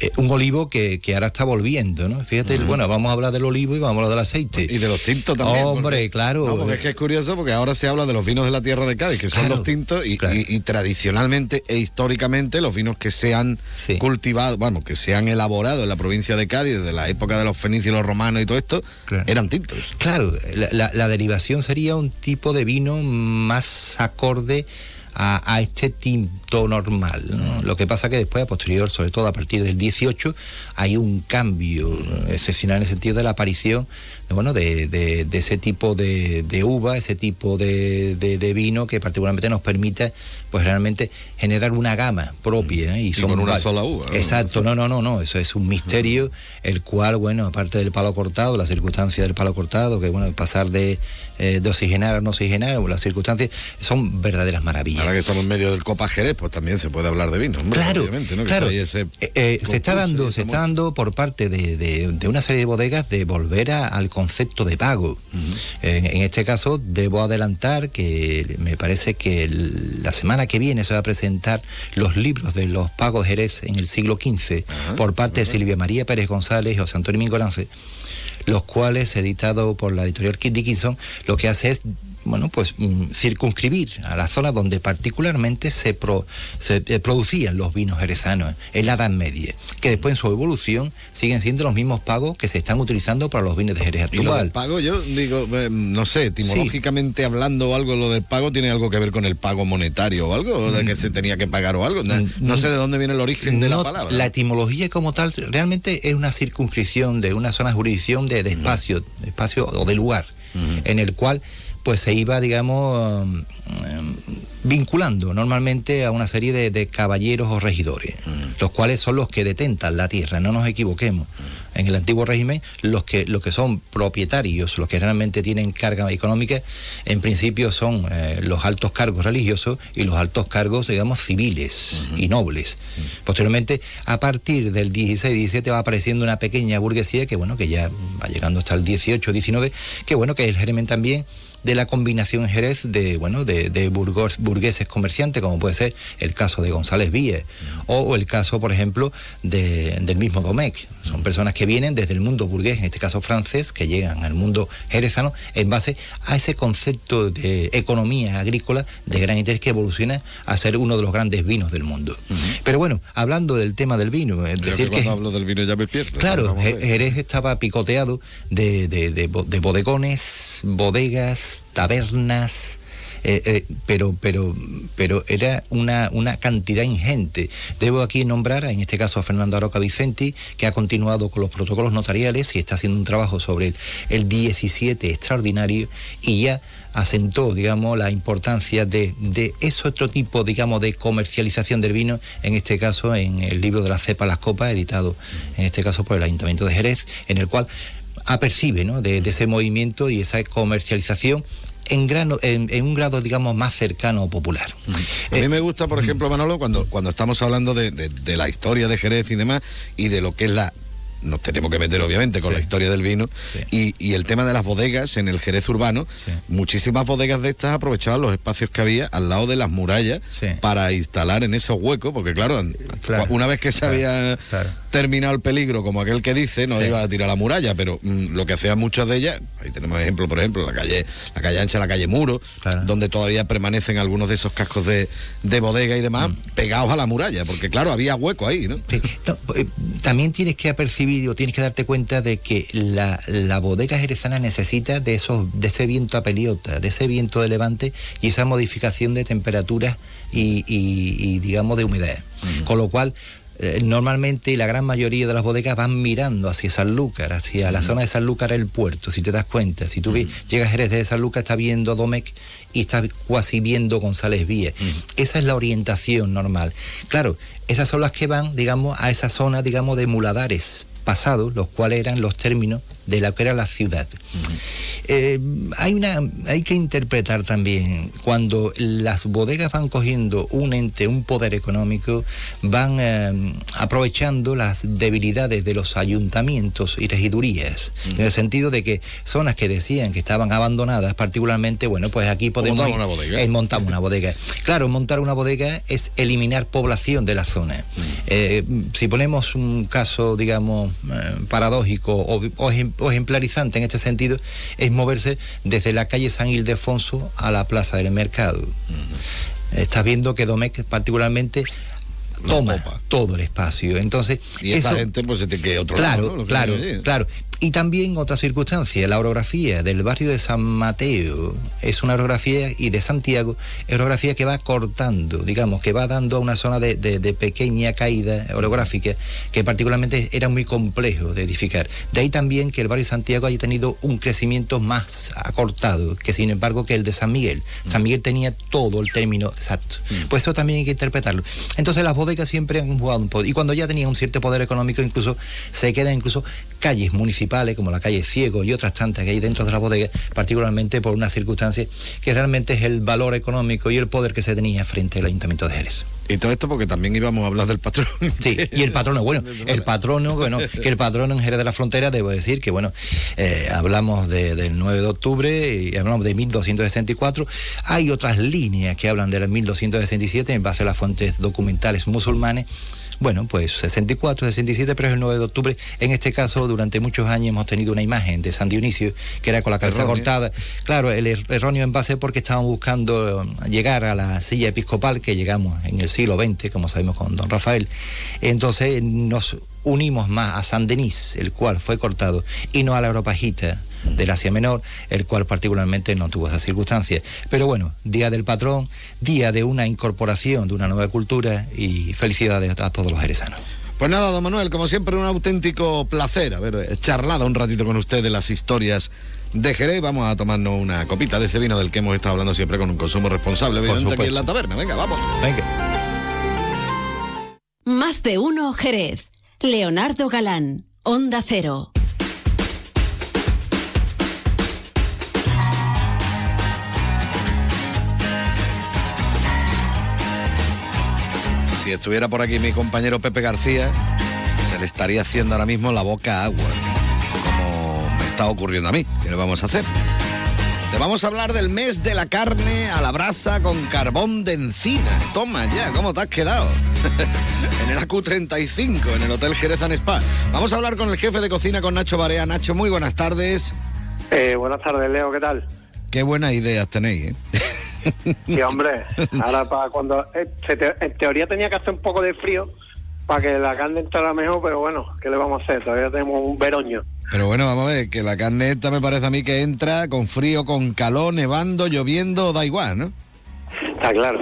Eh, un olivo que, que ahora está volviendo, ¿no? Fíjate, bueno, vamos a hablar del olivo y vamos a hablar del aceite. Y de los tintos también. Hombre, porque- claro. No, porque es que es curioso porque ahora se habla de los vinos de la tierra de Cádiz, que son los tintos, y, claro. y- y tradicionalmente e históricamente los vinos que se han Sí. cultivado, bueno, que se han elaborado en la provincia de Cádiz desde la época de los fenicios los romanos y todo esto, Claro. eran tintos. Claro, la, la- la derivación sería un tipo de vino más acorde a, a este tinto normal. ¿no? Lo que pasa que después, a posterior, sobre todo a partir del 18, hay un cambio excepcional en el sentido de la aparición bueno, de, de- de ese tipo de, de uva, ese tipo de, vino que particularmente nos permite pues realmente generar una gama propia. ¿no? Y con una sola uva. Exacto, no, no, no, no, eso es un misterio, el cual, bueno, aparte del palo cortado, la circunstancia del palo cortado, que bueno, pasar de, eh, de oxigenar a no oxigenar, las circunstancias son verdaderas maravillas. Ahora que estamos en medio del Copa Jerez, pues también se puede hablar de vino, hombre, Claro, obviamente, ¿no? Claro. ese Eh, eh, se está dando, se está dando por parte de, de- de una serie de bodegas de volver a- al concepto de pago. en, en este caso, debo adelantar que me parece que el- la semana que viene se va a presentar los libros de los pagos Jerez en el siglo XV por parte de Silvia María Pérez González y José Antonio Mingolance, los cuales, editado por la editorial Kid Dickinson, lo que hace es bueno, pues mm, circunscribir a la zona donde particularmente se, pro- se eh, producían los vinos jerezanos en la Edad Media, que después en su evolución siguen siendo los mismos pagos que se están utilizando para los vinos de Jerez Y lo del actual. pago, yo digo, eh, no sé, etimológicamente hablando o algo, lo del pago tiene algo que ver con el pago monetario o algo, o de que se tenía que pagar o algo. No, no sé de dónde viene el origen de la palabra. la etimología como tal realmente es una circunscripción de una zona jurisdicción de, de espacio, de espacio o de lugar, en el cual pues se iba, digamos, um, vinculando normalmente a una serie de, de caballeros o regidores, los cuales son los que detentan la tierra, no nos equivoquemos. En el antiguo régimen, los que, los que son propietarios, los que realmente tienen carga económica, en principio son eh, los altos cargos religiosos y los altos cargos, digamos, civiles y nobles. Posteriormente, a partir del 16-17 va apareciendo una pequeña burguesía que, bueno, que ya va llegando hasta el 18-19, que, bueno, que es el germen también de la combinación Jerez de bueno de, de burgos- burgueses comerciantes como puede ser el caso de González Víez o, o el caso por ejemplo de- del mismo Domecq son personas que vienen desde el mundo burgués en este caso francés que llegan al mundo jerezano en base a ese concepto de economía agrícola de gran interés que evoluciona a ser uno de los grandes vinos del mundo pero bueno hablando del tema del vino es Creo decir que que cuando hablo del vino ya me pierdo. Claro. Jerez estaba picoteado de, de- de de bodegones, bodegas, tabernas, Eh, eh, pero, pero, pero era una, una cantidad ingente. Debo aquí nombrar, en este caso, a Fernando Aroca Vicenti, que ha continuado con los protocolos notariales y está haciendo un trabajo sobre el, el 17 extraordinario y ya asentó, digamos, la importancia de, de ese otro tipo, digamos, de comercialización del vino, en este caso en el libro de la cepa Las Copas, editado en este caso por el Ayuntamiento de Jerez, en el cual apercibe ¿no? de, de ese movimiento y esa comercialización en, grano, en, en, un grado, digamos, más cercano o popular. A mí me gusta, por ejemplo, Manolo, cuando, cuando estamos hablando de, de, de, la historia de Jerez y demás, y de lo que es la nos tenemos que meter obviamente con sí. la historia del vino sí. y, y, el tema de las bodegas en el Jerez urbano, sí. muchísimas bodegas de estas aprovechaban los espacios que había al lado de las murallas para instalar en esos huecos, porque claro, claro. una vez que se claro. había terminado el peligro, como aquel que dice, no iba a tirar la muralla, pero mmm, lo que hacían muchas de ellas, ahí tenemos ejemplo, por ejemplo, la calle, la calle ancha, la calle Muro, donde todavía permanecen algunos de esos cascos de, de bodega y demás, mm. pegados a la muralla, porque claro, había hueco ahí, ¿no? no eh, también tienes que apercibir o tienes que darte cuenta de que la, la bodega jerezana necesita de esos de ese viento a peliota, de ese viento de levante y esa modificación de temperaturas y, y, y digamos de humedad. Mm. Con lo cual eh, normalmente la gran mayoría de las bodegas van mirando hacia Sanlúcar, hacia mm. la zona de Sanlúcar el puerto, si te das cuenta. Si tú mm. ves, llegas a Jerez de Sanlúcar, está viendo Domecq y está casi viendo González Víez. Mm. Esa es la orientación normal. Claro, esas son las que van, digamos, a esa zona, digamos, de muladares pasados, los cuales eran los términos de la que era la ciudad. Uh -huh. eh, hay, una, hay que interpretar también, cuando las bodegas van cogiendo un ente, un poder económico, van eh, aprovechando las debilidades de los ayuntamientos y regidurías, uh -huh. en el sentido de que zonas que decían que estaban abandonadas, particularmente, bueno, pues aquí podemos... Montar una bodega. Eh, montar una bodega. Claro, montar una bodega es eliminar población de la zona. Uh -huh. si ponemos un caso, digamos, paradójico o, o o ejemplarizante en este sentido es moverse desde la calle San Ildefonso a la Plaza del Mercado. Uh -huh. Estás viendo que Domecq particularmente toma todo el espacio. Entonces, y esa eso, gente pues se te queda otro claro, lado, ¿no? Claro, claro. Y también otra circunstancia, la orografía del barrio de San Mateo es una orografía y de Santiago es orografía que va cortando, digamos, que va dando a una zona de, de, de, pequeña caída orográfica que particularmente era muy complejo de edificar. De ahí también que el barrio de Santiago haya tenido un crecimiento más acortado que sin embargo que el de San Miguel. San Miguel tenía todo el término exacto. Pues eso también hay que interpretarlo. Entonces las bodegas siempre han jugado un poder y cuando ya tenían un cierto poder económico incluso se quedan incluso calles municipales como la calle Ciego y otras tantas que hay dentro de la bodega, particularmente por una circunstancia que realmente es el valor económico y el poder que se tenía frente al Ayuntamiento de Jerez. Y todo esto porque también íbamos a hablar del patrón. Sí, y el patrono, bueno, el patrono, bueno, que el patrono en Jerez de la Frontera, debo decir que, bueno, eh, hablamos de, del 9 de octubre y hablamos de 1264. Hay otras líneas que hablan del 1267 en base a las fuentes documentales musulmanes bueno, pues 64, 67, pero es el 9 de octubre. En este caso, durante muchos años hemos tenido una imagen de San Dionisio, que era con la cabeza erróneo. cortada. Claro, el er erróneo en base porque estaban buscando llegar a la silla episcopal, que llegamos en el siglo XX, como sabemos con don Rafael. Entonces nos unimos más a San Denis, el cual fue cortado, y no a la Europajita del Asia Menor, el cual particularmente no tuvo esa circunstancia. Pero bueno, día del patrón, día de una incorporación de una nueva cultura y felicidades a todos los jerezanos. Pues nada, don Manuel, como siempre, un auténtico placer haber charlado un ratito con usted de las historias de Jerez. Vamos a tomarnos una copita de ese vino del que hemos estado hablando siempre con un consumo responsable, evidente, aquí en la taberna. Venga, vamos. Venga. Más de uno, Jerez. Leonardo Galán, Onda Cero. Si estuviera por aquí mi compañero Pepe García, se le estaría haciendo ahora mismo la boca agua, como me está ocurriendo a mí. ¿Qué le vamos a hacer? Te vamos a hablar del mes de la carne a la brasa con carbón de encina. Toma ya, ¿cómo te has quedado? en el AQ35, en el Hotel Jerez Spa. Vamos a hablar con el jefe de cocina, con Nacho Barea. Nacho, muy buenas tardes. Eh, buenas tardes, Leo, ¿qué tal? Qué buenas ideas tenéis, ¿eh? Sí, hombre, ahora para cuando... Eh, te, en teoría tenía que hacer un poco de frío para que la carne entrara mejor, pero bueno, ¿qué le vamos a hacer? Todavía tenemos un veroño. Pero bueno, vamos a ver, que la carne esta me parece a mí que entra con frío, con calor, nevando, lloviendo, da igual, ¿no? Está claro.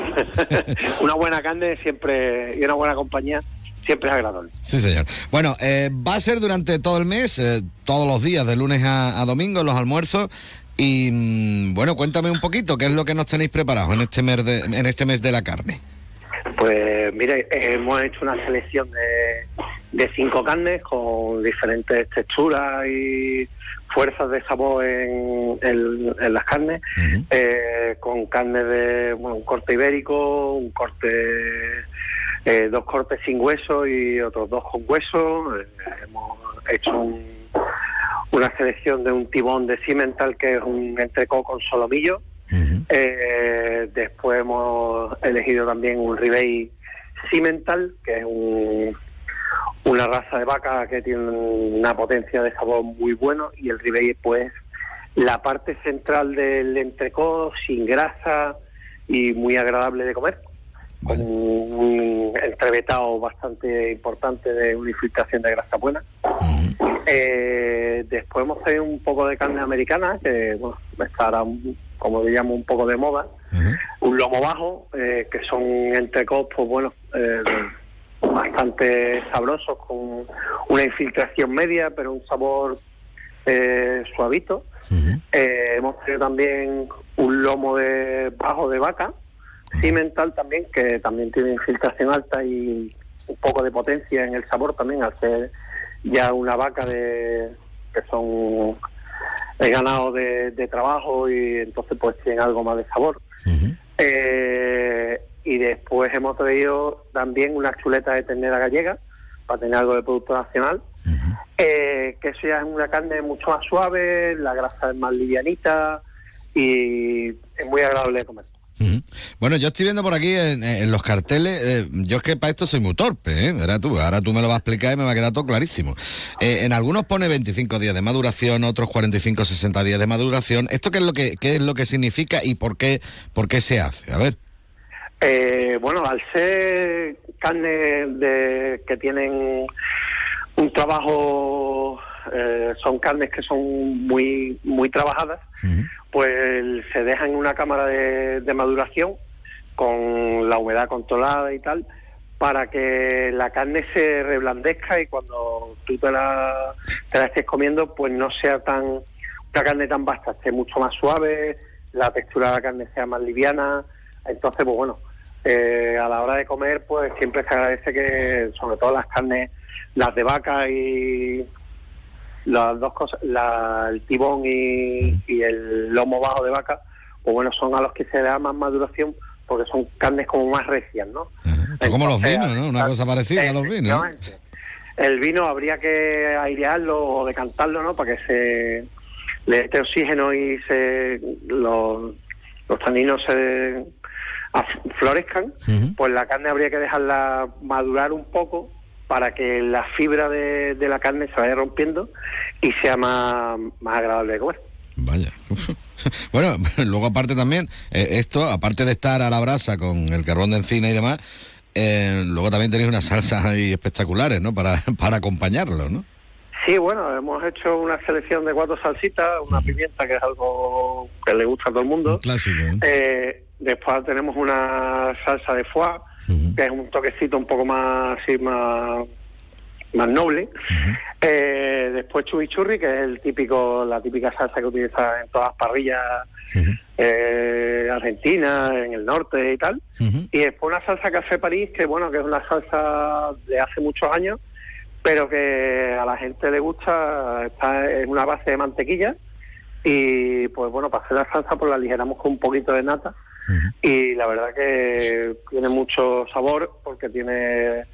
una buena carne siempre y una buena compañía siempre es agradable. Sí, señor. Bueno, eh, va a ser durante todo el mes, eh, todos los días, de lunes a, a domingo, los almuerzos. Y mm, bueno, cuéntame un poquito, ¿qué es lo que nos tenéis preparado en este mes de, en este mes de la carne? Pues mire, hemos hecho una selección de, de cinco carnes con diferentes texturas y fuerzas de sabor en, en- en las carnes, eh, con carne de bueno, un corte ibérico, un corte, eh, dos cortes sin hueso y otros dos con hueso. Eh, hemos hecho un- una selección de un tibón de Cimental que es un entrecó con solomillo. Eh, después hemos elegido también un Ribey Cimental, que es un- una raza de vaca que tiene una potencia de sabor muy bueno y el Ribey pues la parte central del entrecó sin grasa y muy agradable de comer con un entrevetado bastante importante de una infiltración de grasa buena. Eh, después hemos tenido un poco de carne americana, que bueno, está ahora, un- como llamo, un poco de moda. Un lomo bajo, eh, que son entrecos, pues bueno, eh, bastante sabrosos, con una infiltración media, pero un sabor eh, suavito. Eh, hemos tenido también un lomo de bajo de vaca, cimental también, que también tiene infiltración alta y un poco de potencia en el sabor también, al ser ya una vaca de que son el ganado de, de trabajo y entonces pues tienen algo más de sabor. Eh, y después hemos traído también una chuleta de ternera gallega para tener algo de producto nacional. Eh, que eso ya es una carne mucho más suave, la grasa es más livianita y es muy agradable de comer. Bueno, yo estoy viendo por aquí en, los carteles, eh, yo es que para esto soy muy torpe, ¿eh? Tú, ahora tú me lo vas a explicar y me va a quedar todo clarísimo. Eh, en algunos pone 25 días de maduración, otros 45 60 días de maduración. ¿Esto qué es lo que qué es lo que significa y por qué por qué se hace? A ver. Eh, bueno, al ser carne de, que tienen un trabajo, eh, son carnes que son muy muy trabajadas, pues se dejan en una cámara de, de maduración con la humedad controlada y tal, para que la carne se reblandezca y cuando tú te la, te la estés comiendo, pues no sea tan una carne tan vasta, esté mucho más suave, la textura de la carne sea más liviana. Entonces, pues bueno, eh, a la hora de comer, pues siempre se agradece que, sobre todo las carnes, las de vaca y las dos cosas, la- el tibón y, y el lomo bajo de vaca, pues bueno, son a los que se le da más maduración porque son carnes como más recias, ¿no? Como los vinos, ¿no? Una cosa parecida a los vinos. El vino habría que airearlo o decantarlo, ¿no? Para que se le esté oxígeno y se los, los taninos se florezcan. Pues la carne habría que dejarla madurar un poco para que la fibra de, de la carne se vaya rompiendo y sea más, más agradable de comer. Vaya. Bueno, luego aparte también, eh, esto, aparte de estar a la brasa con el carbón de encina y demás, eh, luego también tenéis unas salsas ahí espectaculares, ¿no? Para, para acompañarlo, ¿no? Sí, bueno, hemos hecho una selección de cuatro salsitas, una pimienta que es algo que le gusta a todo el mundo. Clásico. ¿eh? Eh, después tenemos una salsa de foie, que es un toquecito un poco más así más, más noble. Eh, después chimichurri, que es el típico, la típica salsa que utiliza en todas las parrillas eh, argentinas, en el norte y tal. Y después una salsa café París, que bueno, que es una salsa de hace muchos años, pero que a la gente le gusta, está en una base de mantequilla. Y pues bueno, para hacer la salsa pues la aligeramos con un poquito de nata. Y la verdad que tiene mucho sabor porque tiene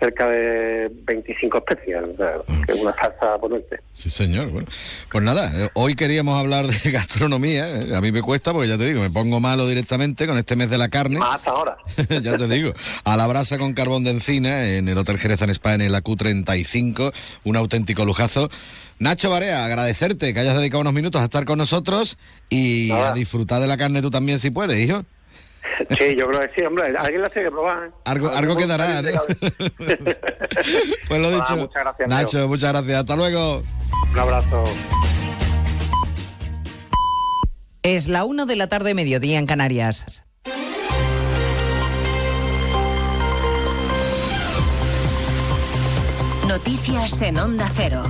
cerca de 25 especias, o sea, que es una salsa potente. Sí, señor. Bueno, pues nada, eh, hoy queríamos hablar de gastronomía. eh, A mí me cuesta porque ya te digo, me pongo malo directamente con este mes de la carne. Más hasta ahora. ya te digo, a la brasa con carbón de encina en el Hotel Jerez en España en la Q35, un auténtico lujazo. Nacho Barea, agradecerte que hayas dedicado unos minutos a estar con nosotros y a disfrutar de la carne tú también si puedes, hijo. Sí, yo creo que sí, hombre. Alguien la tiene que probar. ¿eh? Algo, algo quedará, de ¿no? Pues lo Ah, dicho. muchas gracias, Nacho, muchas gracias. Hasta luego. Un abrazo. Es la 1 de la tarde, mediodía en Canarias. Noticias en Onda Cero.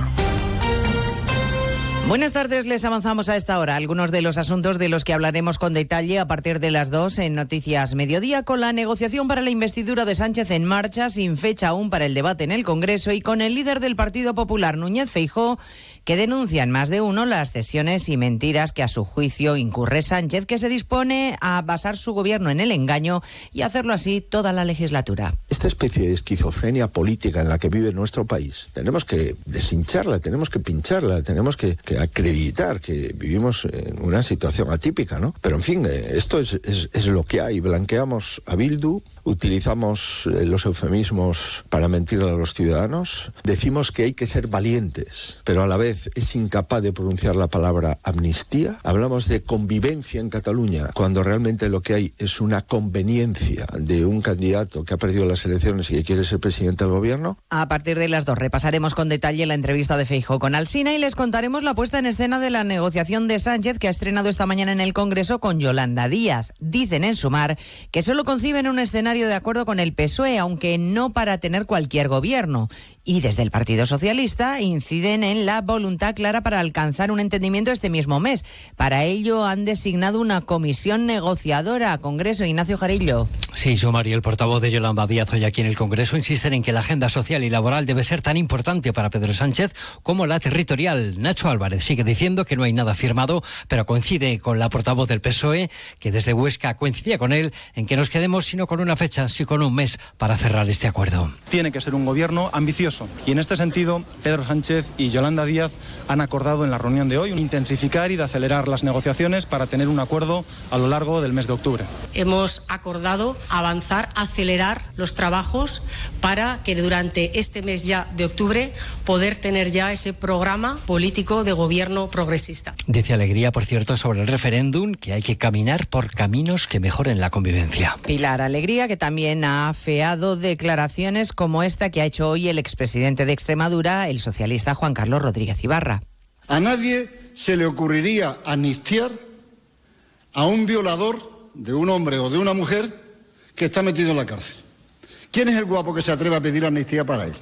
Buenas tardes, les avanzamos a esta hora algunos de los asuntos de los que hablaremos con detalle a partir de las 2 en Noticias Mediodía, con la negociación para la investidura de Sánchez en marcha, sin fecha aún para el debate en el Congreso y con el líder del Partido Popular, Núñez Feijó, que denuncian más de uno las cesiones y mentiras que a su juicio incurre Sánchez, que se dispone a basar su gobierno en el engaño y hacerlo así toda la legislatura. Esta especie de esquizofrenia política en la que vive nuestro país, tenemos que deshincharla, tenemos que pincharla, tenemos que, acreditar que vivimos en una situación atípica, ¿no? Pero en fin, eh, esto es, es, es lo que hay. Blanqueamos a Bildu, utilizamos eh, los eufemismos para mentir a los ciudadanos, decimos que hay que ser valientes, pero a la vez es incapaz de pronunciar la palabra amnistía. Hablamos de convivencia en Cataluña, cuando realmente lo que hay es una conveniencia de un candidato que ha perdido las elecciones y que quiere ser presidente del gobierno. A partir de las dos repasaremos con detalle la entrevista de Feijo con Alsina y les contaremos la puesta en escena de la negociación de Sánchez que ha estrenado esta mañana en el Congreso con Yolanda Díaz. Dicen en Sumar que solo conciben un escenario de acuerdo con el PSOE, aunque no para tener cualquier gobierno. Y desde el Partido Socialista inciden en la voluntad clara para alcanzar un entendimiento este mismo mes. Para ello han designado una comisión negociadora. Congreso, Ignacio Jarillo. Sí, Sumar y el portavoz de Yolanda Díaz hoy aquí en el Congreso insisten en que la agenda social y laboral debe ser tan importante para Pedro Sánchez como la territorial. Nacho Álvarez sigue diciendo que no hay nada firmado, pero coincide con la portavoz del PSOE, que desde Huesca coincidía con él en que nos quedemos sino con una fecha, sí con un mes para cerrar este acuerdo. Tiene que ser un gobierno ambicioso y en este sentido, Pedro Sánchez y Yolanda Díaz han acordado en la reunión de hoy intensificar y de acelerar las negociaciones para tener un acuerdo a lo largo del mes de octubre. Hemos acordado avanzar, acelerar los trabajos para que durante este mes ya de octubre poder tener ya ese programa político de gobierno progresista. Dice Alegría, por cierto, sobre el referéndum que hay que caminar por caminos que mejoren la convivencia. Pilar Alegría, que también ha afeado declaraciones como esta que ha hecho hoy el expresidente de Extremadura, el socialista Juan Carlos Rodríguez Ibarra. A nadie se le ocurriría amnistiar a un violador de un hombre o de una mujer que está metido en la cárcel. ¿Quién es el guapo que se atreve a pedir amnistía para él?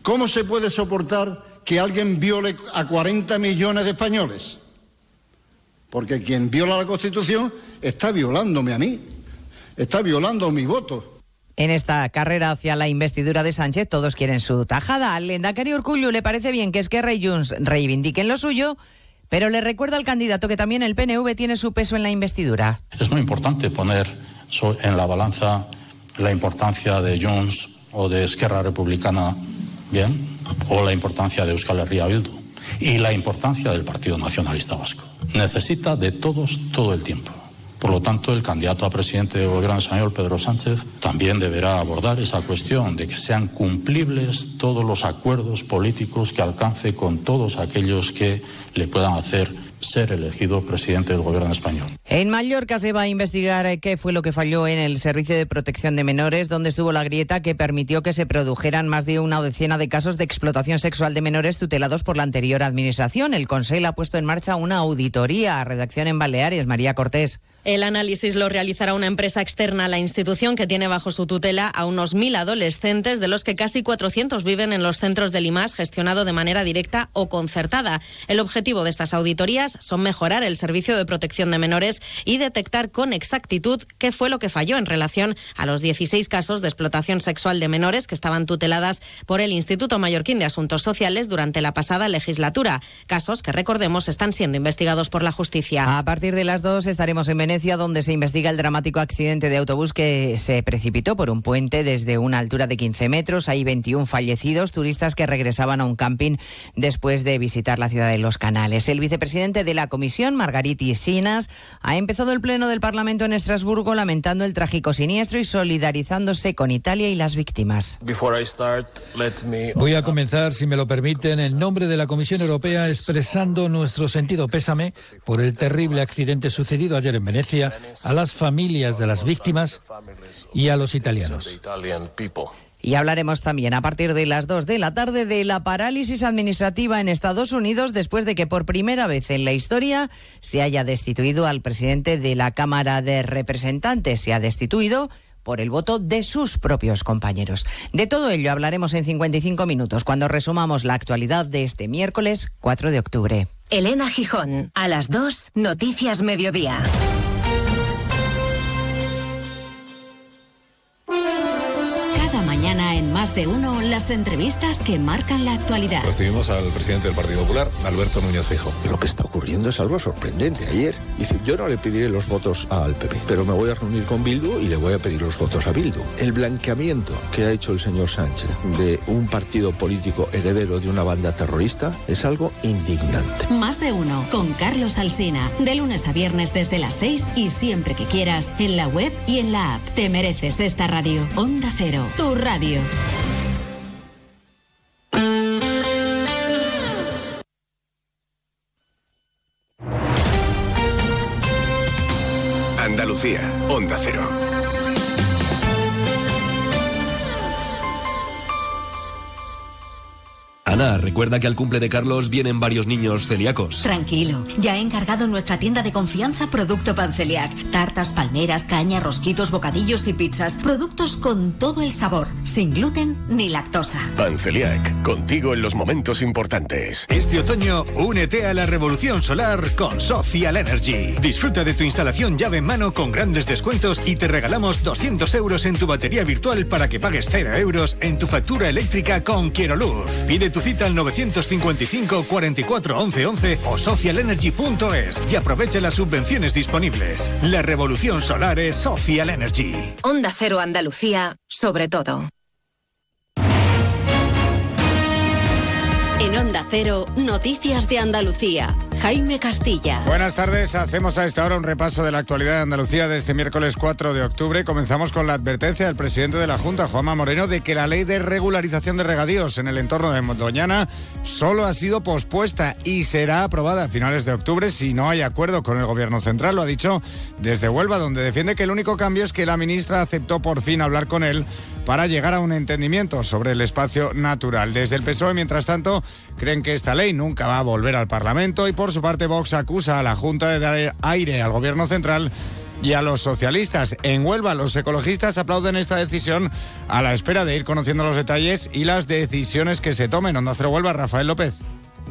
¿Cómo se puede soportar que alguien viole a 40 millones de españoles? Porque quien viola la Constitución está violándome a mí, está violando mi voto. En esta carrera hacia la investidura de Sánchez todos quieren su tajada. Al Lendacario Urcullu le parece bien que Esquerra y Junts reivindiquen lo suyo, pero le recuerda al candidato que también el PNV tiene su peso en la investidura. Es muy importante poner en la balanza la importancia de Junts o de Esquerra Republicana, bien, o la importancia de Euskal Herria Bildu y la importancia del Partido Nacionalista Vasco. Necesita de todos todo el tiempo. Por lo tanto, el candidato a presidente del gobierno español, Pedro Sánchez, también deberá abordar esa cuestión de que sean cumplibles todos los acuerdos políticos que alcance con todos aquellos que le puedan hacer ser elegido presidente del gobierno español. En Mallorca se va a investigar eh, qué fue lo que falló en el Servicio de Protección de Menores, donde estuvo la grieta que permitió que se produjeran más de una decena de casos de explotación sexual de menores tutelados por la anterior administración. El Consejo ha puesto en marcha una auditoría. Redacción en Baleares, María Cortés. El análisis lo realizará una empresa externa a la institución que tiene bajo su tutela a unos mil adolescentes, de los que casi 400 viven en los centros del IMAS, gestionado de manera directa o concertada. El objetivo de estas auditorías son mejorar el servicio de protección de menores y detectar con exactitud qué fue lo que falló en relación a los 16 casos de explotación sexual de menores que estaban tuteladas por el Instituto Mallorquín de Asuntos Sociales durante la pasada legislatura. Casos que, recordemos, están siendo investigados por la justicia. A partir de las dos estaremos en Venecia, donde se investiga el dramático accidente de autobús que se precipitó por un puente desde una altura de 15 metros. Hay 21 fallecidos, turistas que regresaban a un camping después de visitar la ciudad de Los Canales. El vicepresidente de la comisión, Margariti Sinas, ha empezado el pleno del Parlamento en Estrasburgo lamentando el trágico siniestro y solidarizándose con Italia y las víctimas. Voy a comenzar, si me lo permiten, en nombre de la Comisión Europea expresando nuestro sentido pésame por el terrible accidente sucedido ayer en Venecia a las familias de las víctimas y a los italianos. Y hablaremos también a partir de las 2 de la tarde de la parálisis administrativa en Estados Unidos después de que por primera vez en la historia se haya destituido al presidente de la Cámara de Representantes. Se ha destituido por el voto de sus propios compañeros. De todo ello hablaremos en 55 minutos cuando resumamos la actualidad de este miércoles 4 de octubre. Elena Gijón, a las 2, Noticias Mediodía. Más de Uno, las entrevistas que marcan la actualidad. Recibimos al presidente del Partido Popular, Alberto Núñez Fijo. Lo que está ocurriendo es algo sorprendente. Ayer dice, yo no le pediré los votos al PP, pero me voy a reunir con Bildu y le voy a pedir los votos a Bildu. El blanqueamiento que ha hecho el señor Sánchez de un partido político heredero de una banda terrorista es algo indignante. Más de Uno con Carlos Alsina. De lunes a viernes desde las 6 y siempre que quieras en la web y en la app. Te mereces esta radio. Onda Cero, tu radio. Recuerda que al cumple de Carlos vienen varios niños celíacos. Tranquilo, ya he encargado en nuestra tienda de confianza producto Panceliac. Tartas, palmeras, caña, rosquitos, bocadillos y pizzas. Productos con todo el sabor, sin gluten ni lactosa. Panceliac, contigo en los momentos importantes. Este otoño, únete a la revolución solar con Social Energy. Disfruta de tu instalación llave en mano con grandes descuentos y te regalamos 200 euros en tu batería virtual para que pagues 0 euros en tu factura eléctrica con Quiero Luz. Pide tu cita al 955 44 11 11 o socialenergy.es y aprovecha las subvenciones disponibles. La revolución solar es Social Energy. Onda Cero Andalucía, sobre todo. En Onda Cero, Noticias de Andalucía. Jaime Castilla. Buenas tardes, hacemos a esta hora un repaso de la actualidad de Andalucía de este miércoles 4 de octubre. Comenzamos con la advertencia del presidente de la Junta, Juanma Moreno, de que la ley de regularización de regadíos en el entorno de Doñana solo ha sido pospuesta y será aprobada a finales de octubre si no hay acuerdo con el gobierno central. Lo ha dicho desde Huelva, donde defiende que el único cambio es que la ministra aceptó por fin hablar con él para llegar a un entendimiento sobre el espacio natural. Desde el PSOE, mientras tanto, creen que esta ley nunca va a volver al Parlamento y por su parte Vox acusa a la Junta de dar aire al gobierno central y a los socialistas. En Huelva, los ecologistas aplauden esta decisión a la espera de ir conociendo los detalles y las decisiones que se tomen. Onda Cero Huelva, Rafael López.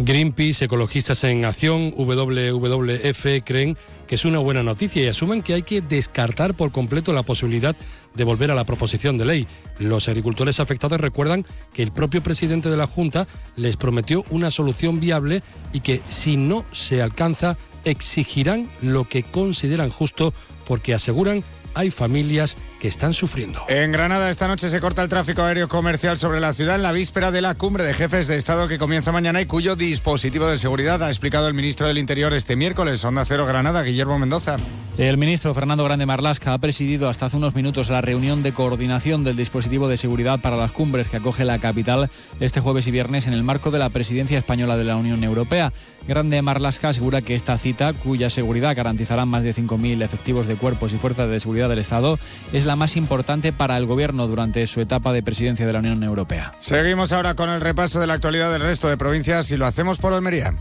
Greenpeace, Ecologistas en Acción, WWF creen que es una buena noticia y asumen que hay que descartar por completo la posibilidad de volver a la proposición de ley. Los agricultores afectados recuerdan que el propio presidente de la Junta les prometió una solución viable y que si no se alcanza exigirán lo que consideran justo porque aseguran hay familias que están sufriendo. En Granada esta noche se corta el tráfico aéreo comercial sobre la ciudad en la víspera de la cumbre de jefes de Estado que comienza mañana y cuyo dispositivo de seguridad ha explicado el ministro del Interior este miércoles. Onda Cero Granada, Guillermo Mendoza. El ministro Fernando Grande Marlasca ha presidido hasta hace unos minutos la reunión de coordinación del dispositivo de seguridad para las cumbres que acoge la capital este jueves y viernes en el marco de la presidencia española de la Unión Europea. Grande Marlasca asegura que esta cita, cuya seguridad garantizará más de 5.000 efectivos de cuerpos y fuerzas de seguridad del Estado, es la más importante para el Gobierno durante su etapa de presidencia de la Unión Europea. Seguimos ahora con el repaso de la actualidad del resto de provincias y lo hacemos por Almería.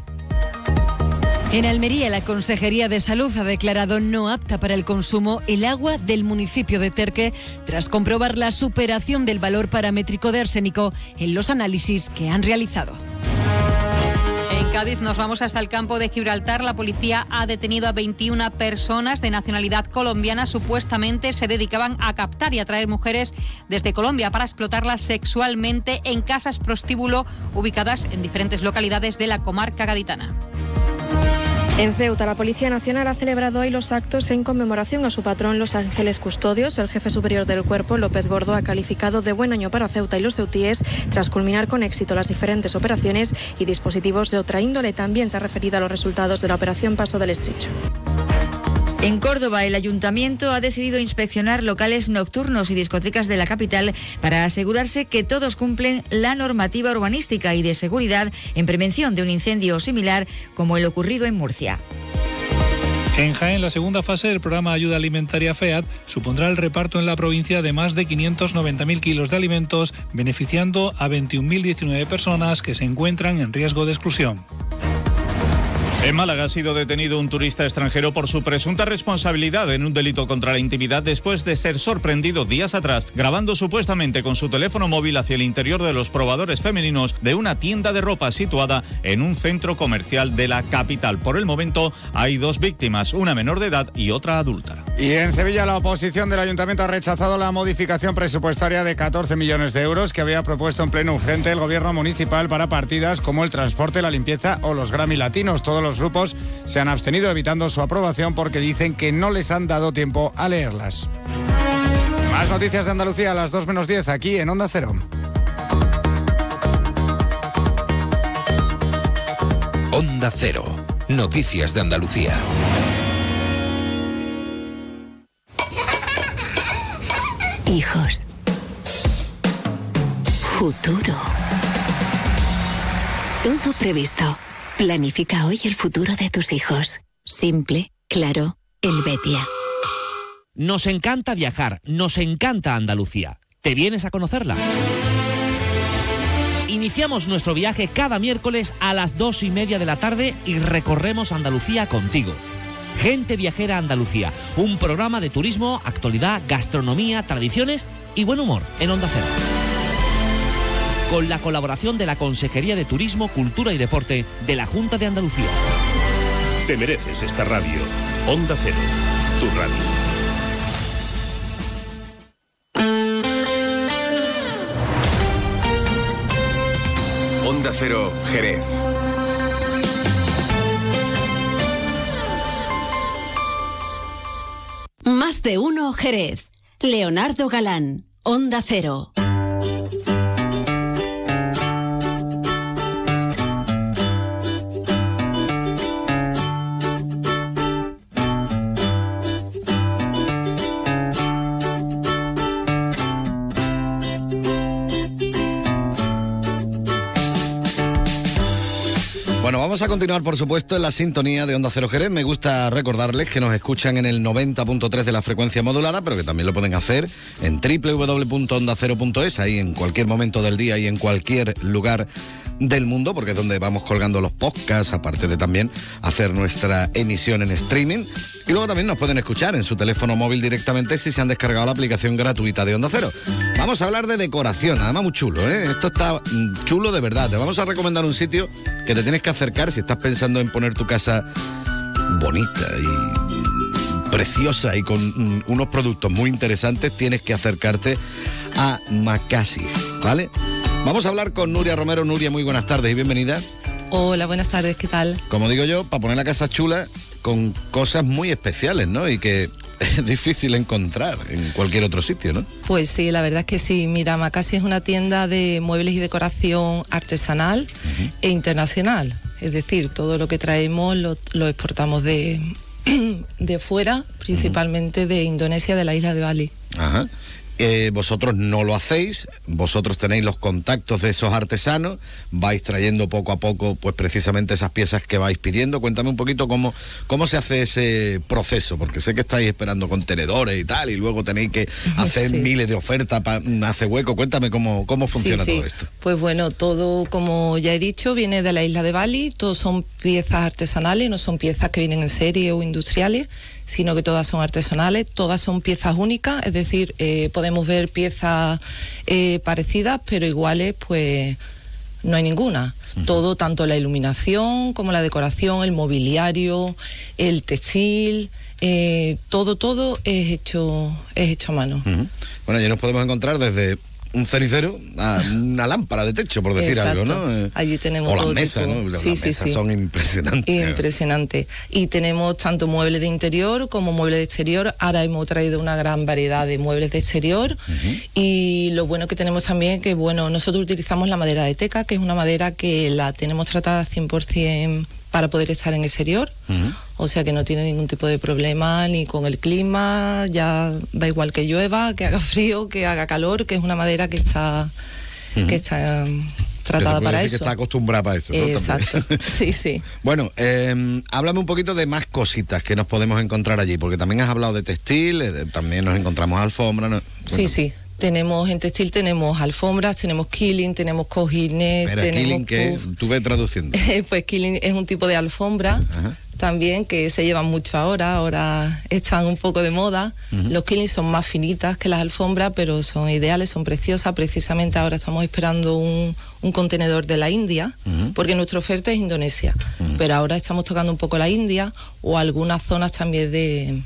En Almería, la Consejería de Salud ha declarado no apta para el consumo el agua del municipio de Terque tras comprobar la superación del valor paramétrico de arsénico en los análisis que han realizado. En Cádiz nos vamos hasta el campo de Gibraltar. La policía ha detenido a 21 personas de nacionalidad colombiana. Supuestamente se dedicaban a captar y atraer mujeres desde Colombia para explotarlas sexualmente en casas prostíbulo ubicadas en diferentes localidades de la comarca gaditana. En Ceuta, la Policía Nacional ha celebrado hoy los actos en conmemoración a su patrón Los Ángeles Custodios. El jefe superior del cuerpo, López Gordo, ha calificado de buen año para Ceuta y los ceutíes tras culminar con éxito las diferentes operaciones y dispositivos de otra índole. También se ha referido a los resultados de la operación Paso del Estrecho. En Córdoba, el ayuntamiento ha decidido inspeccionar locales nocturnos y discotecas de la capital para asegurarse que todos cumplen la normativa urbanística y de seguridad en prevención de un incendio similar como el ocurrido en Murcia. En Jaén, la segunda fase del programa Ayuda Alimentaria FEAD supondrá el reparto en la provincia de más de 590.000 kilos de alimentos, beneficiando a 21.019 personas que se encuentran en riesgo de exclusión. En Málaga ha sido detenido un turista extranjero por su presunta responsabilidad en un delito contra la intimidad después de ser sorprendido días atrás grabando supuestamente con su teléfono móvil hacia el interior de los probadores femeninos de una tienda de ropa situada en un centro comercial de la capital. Por el momento hay dos víctimas, una menor de edad y otra adulta. Y en Sevilla la oposición del ayuntamiento ha rechazado la modificación presupuestaria de 14 millones de euros que había propuesto en pleno urgente el gobierno municipal para partidas como el transporte, la limpieza o los Grammy Latinos. Todos los grupos se han abstenido evitando su aprobación porque dicen que no les han dado tiempo a leerlas. Más noticias de Andalucía a las 2 menos 10 aquí en Onda Cero. Onda Cero. Noticias de Andalucía. Hijos. Futuro. Todo previsto. Planifica hoy el futuro de tus hijos. Simple, claro, el Betia. Nos encanta viajar, nos encanta Andalucía. ¿Te vienes a conocerla? Iniciamos nuestro viaje cada miércoles a las dos y media de la tarde y recorremos Andalucía contigo. Gente Viajera Andalucía, un programa de turismo, actualidad, gastronomía, tradiciones y buen humor en Onda Cero. Con la colaboración de la Consejería de Turismo, Cultura y Deporte de la Junta de Andalucía. Te mereces esta radio. Onda Cero, tu radio. Onda Cero, Jerez. Más de uno, Jerez. Leonardo Galán, Onda Cero. Vamos a continuar, por supuesto, en la sintonía de Onda Cero Jerez. Me gusta recordarles que nos escuchan en el 90.3 de la frecuencia modulada, pero que también lo pueden hacer en www.ondacero.es, ahí en cualquier momento del día y en cualquier lugar del mundo, porque es donde vamos colgando los podcasts, aparte de también hacer nuestra emisión en streaming. Y luego también nos pueden escuchar en su teléfono móvil directamente si se han descargado la aplicación gratuita de Onda Cero. Vamos a hablar de decoración, además muy chulo, ¿eh? Esto está mm, chulo de verdad. Te vamos a recomendar un sitio que te tienes que si estás pensando en poner tu casa bonita y preciosa y con unos productos muy interesantes, tienes que acercarte a Macasi, ¿vale? Vamos a hablar con Nuria Romero. Nuria, muy buenas tardes y bienvenida. Hola, buenas tardes, ¿qué tal? Como digo yo, para poner la casa chula con cosas muy especiales, ¿no? Y que es difícil encontrar en cualquier otro sitio, ¿no? Pues sí, la verdad es que sí. Mira, Macasi es una tienda de muebles y decoración artesanal e internacional. Es decir, todo lo que traemos lo, exportamos de, de fuera, principalmente de Indonesia, de la isla de Bali. Eh, vosotros no lo hacéis, vosotros tenéis los contactos de esos artesanos, vais trayendo poco a poco, pues precisamente esas piezas que vais pidiendo. Cuéntame un poquito cómo, cómo se hace ese proceso, porque sé que estáis esperando contenedores y tal, y luego tenéis que hacer Sí. miles de ofertas para hacer hueco. Cuéntame cómo, cómo funciona Sí, sí. todo esto. Pues bueno, todo, como ya he dicho, viene de la isla de Bali, todos son piezas artesanales, no son piezas que vienen en serie o industriales, sino que todas son artesanales, todas son piezas únicas, es decir, eh, podemos ver piezas eh, parecidas, pero iguales, pues no hay ninguna. Todo, tanto la iluminación como la decoración, el mobiliario, el textil, eh, todo, todo es hecho, es hecho a mano. Bueno, ya nos podemos encontrar desde un cenicero a una lámpara de techo, por decir Exacto. algo, ¿no? Eh, Allí tenemos o las todo mesas, tipo. ¿no? Las Sí, sí, mesas sí. son impresionantes. Impresionante. Y tenemos tanto muebles de interior como muebles de exterior. Ahora hemos traído una gran variedad de muebles de exterior. Y lo bueno que tenemos también es que, bueno, nosotros utilizamos la madera de teca, que es una madera que la tenemos tratada 100% para poder estar en exterior. O sea que no tiene ningún tipo de problema ni con el clima, ya da igual que llueva, que haga frío, que haga calor, que es una madera que está, que está tratada para eso. que está acostumbrada para eso. Exacto, sí, sí. Bueno, eh, háblame un poquito de más cositas que nos podemos encontrar allí, porque también has hablado de textil, eh, de- también nos encontramos alfombra. ¿no? Sí, sí. Tenemos en textil tenemos alfombras, tenemos killing, tenemos cojines, Espera, tenemos Killing, que tú ves traduciendo. pues killing es un tipo de alfombra Ajá. también que se llevan mucho ahora, ahora están un poco de moda. Los killing son más finitas que las alfombras, pero son ideales, son preciosas. Precisamente ahora estamos esperando un, un contenedor de la India, porque nuestra oferta es Indonesia, pero ahora estamos tocando un poco la India o algunas zonas también de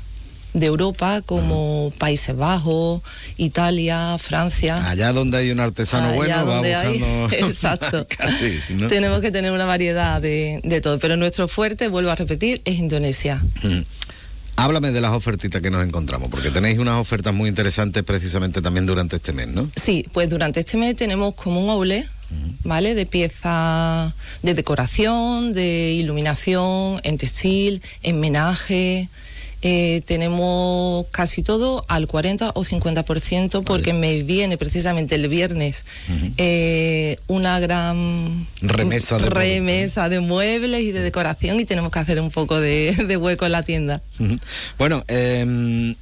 de Europa como Países Bajos, Italia, Francia. Allá donde hay un artesano Allá bueno, va donde hay- buscando... Exacto. Casi, ¿no? Tenemos que tener una variedad de, de todo, pero nuestro fuerte, vuelvo a repetir, es Indonesia. Mm. Háblame de las ofertitas que nos encontramos, porque tenéis unas ofertas muy interesantes precisamente también durante este mes, ¿no? Sí, pues durante este mes tenemos como un aule, ¿vale? De piezas de decoración, de iluminación, en textil, en menaje. Eh, tenemos casi todo al 40 o 50% porque me viene precisamente el viernes eh, una gran Remesa de remesa de muebles y de decoración y tenemos que hacer un poco de, de hueco en la tienda. Bueno, eh,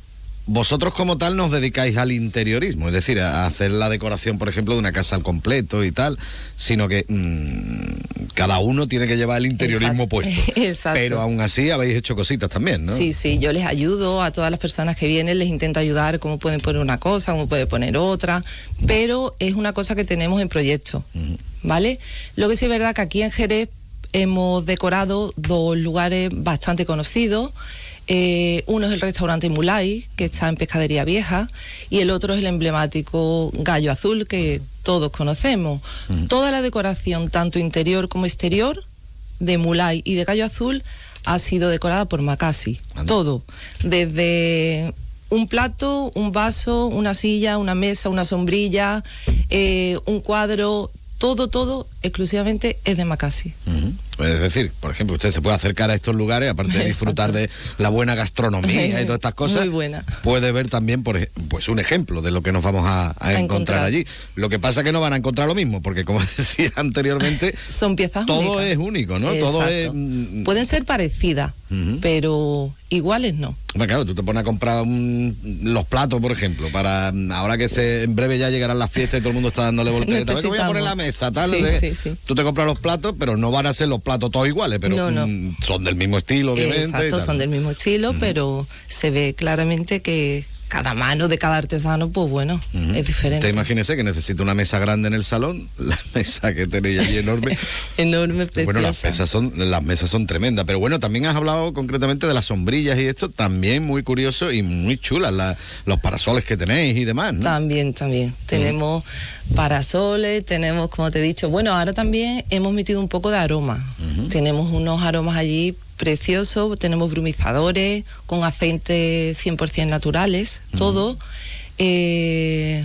vosotros como tal nos dedicáis al interiorismo, es decir, a hacer la decoración, por ejemplo, de una casa al completo y tal, sino que mm, cada uno tiene que llevar el interiorismo Exacto. puesto. Exacto. Pero aún así habéis hecho cositas también, ¿no? Sí, sí, yo les ayudo a todas las personas que vienen, les intento ayudar cómo pueden poner una cosa, cómo pueden poner otra, pero es una cosa que tenemos en proyecto, ¿vale? Lo que sí es verdad que aquí en Jerez hemos decorado dos lugares bastante conocidos. Eh, uno es el restaurante Mulay, que está en Pescadería Vieja, y el otro es el emblemático Gallo Azul, que todos conocemos. Toda la decoración, tanto interior como exterior, de Mulay y de Gallo Azul ha sido decorada por Macasi. Todo. Desde un plato, un vaso, una silla, una mesa, una sombrilla, eh, un cuadro, todo, todo exclusivamente es de Macasi. Es decir, por ejemplo, usted se puede acercar a estos lugares, aparte de disfrutar de la buena gastronomía y todas estas cosas, Muy buena. puede ver también por, pues un ejemplo de lo que nos vamos a, a encontrar, encontrar. allí. Lo que pasa es que no van a encontrar lo mismo, porque como decía anteriormente, Son piezas todo únicas. es único, ¿no? Todo es... Mm, Pueden ser parecidas, pero iguales no. Hombre, claro, tú te pones a comprar un- los platos, por ejemplo, para mm, ahora que se en breve ya llegarán las fiestas y todo el mundo está dándole voltereta. Venga, voy a poner la mesa, tal. Sí, de- sí, sí. Tú te compras los platos, pero no van a ser los platos todos iguales, pero No, no. mm, son del mismo estilo, obviamente. Exacto, son del mismo estilo, pero se ve claramente que cada mano de cada artesano, pues bueno, es diferente. Usted imagínese que necesita una mesa grande en el salón, la mesa que tenéis allí enorme. Enorme, preciosa. Bueno, las mesas son las mesas son tremendas, pero bueno, también has hablado concretamente de las sombrillas y esto, también muy curioso y muy chulas, la- los parasoles que tenéis y demás, ¿no? También, también. Tenemos parasoles, tenemos, como te he dicho, bueno, ahora también hemos metido un poco de aroma. Tenemos unos aromas allí preciosos, tenemos brumizadores con aceites 100% naturales, todo. Eh,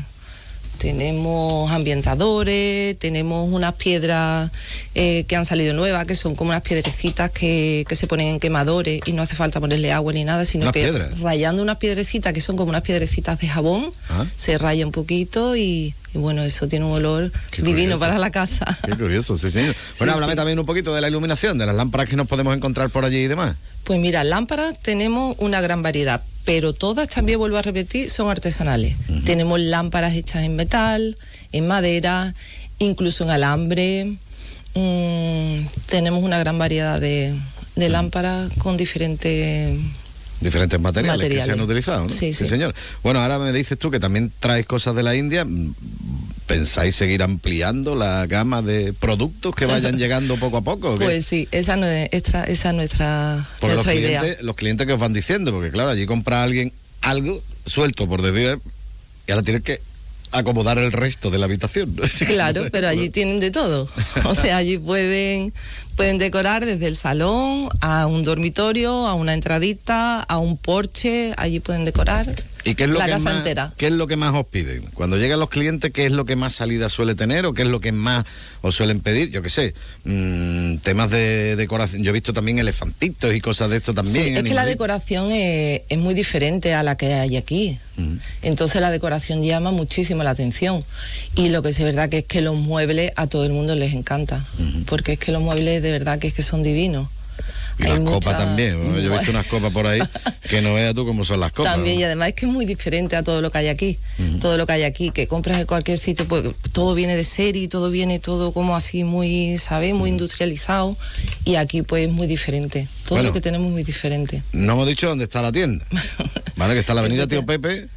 tenemos ambientadores, tenemos unas piedras eh, que han salido nuevas, que son como unas piedrecitas que, que se ponen en quemadores y no hace falta ponerle agua ni nada, sino ¿Unas que piedras? rayando unas piedrecitas que son como unas piedrecitas de jabón, Ah. se raya un poquito y, y bueno, eso tiene un olor divino curioso. para la casa. Qué curioso, sí, señor. Bueno, Sí, háblame sí. también un poquito de la iluminación, de las lámparas que nos podemos encontrar por allí y demás. Pues mira, lámparas tenemos una gran variedad, pero todas también, vuelvo a repetir, son artesanales. Tenemos lámparas hechas en metal, en madera, incluso en alambre. Mm, tenemos una gran variedad de, de lámparas con diferentes... Diferentes materiales, que se han utilizado, ¿no? Sí, sí. señor. Bueno, ahora me dices tú que también traes cosas de la India. ¿Pensáis seguir ampliando la gama de productos que vayan llegando poco a poco? Pues sí, esa, no es, esta- esa es nuestra, Porque los nuestra idea. clientes, los clientes que os van diciendo, porque claro, allí compra alguien algo suelto, por decir, y ahora tienes que acomodar el resto de la habitación. Claro, pero allí tienen de todo. O sea, allí pueden, pueden decorar desde el salón a un dormitorio, a una entradita, a un porche, allí pueden decorar ¿Y qué es lo la que casa más, entera. ¿Qué es lo que más os piden? Cuando llegan los clientes, ¿qué es lo que más salida suele tener o qué es lo que más os suelen pedir? Yo qué sé, mm, temas de decoración. Yo he visto también elefantitos y cosas de esto Sí, también. es que la decoración eh, es muy diferente a la que hay aquí. Entonces la decoración llama muchísimo la atención. Y lo que es verdad que es que los muebles a todo el mundo les encanta. Porque es que los muebles de verdad que es que son divinos. Y Hay las mucha- copas también. Yo he visto unas copas por ahí que no veas tú cómo son las copas. También, ¿no? y además es que es muy diferente a todo lo que hay aquí. Todo lo que hay aquí, que compras en cualquier sitio, pues todo viene de serie, todo viene todo como así muy, ¿sabes? Muy industrializado. Y aquí pues es muy diferente. Todo Bueno. lo que tenemos es muy diferente. No hemos dicho dónde está la tienda. ¿Vale? Que está la avenida Tío Pepe.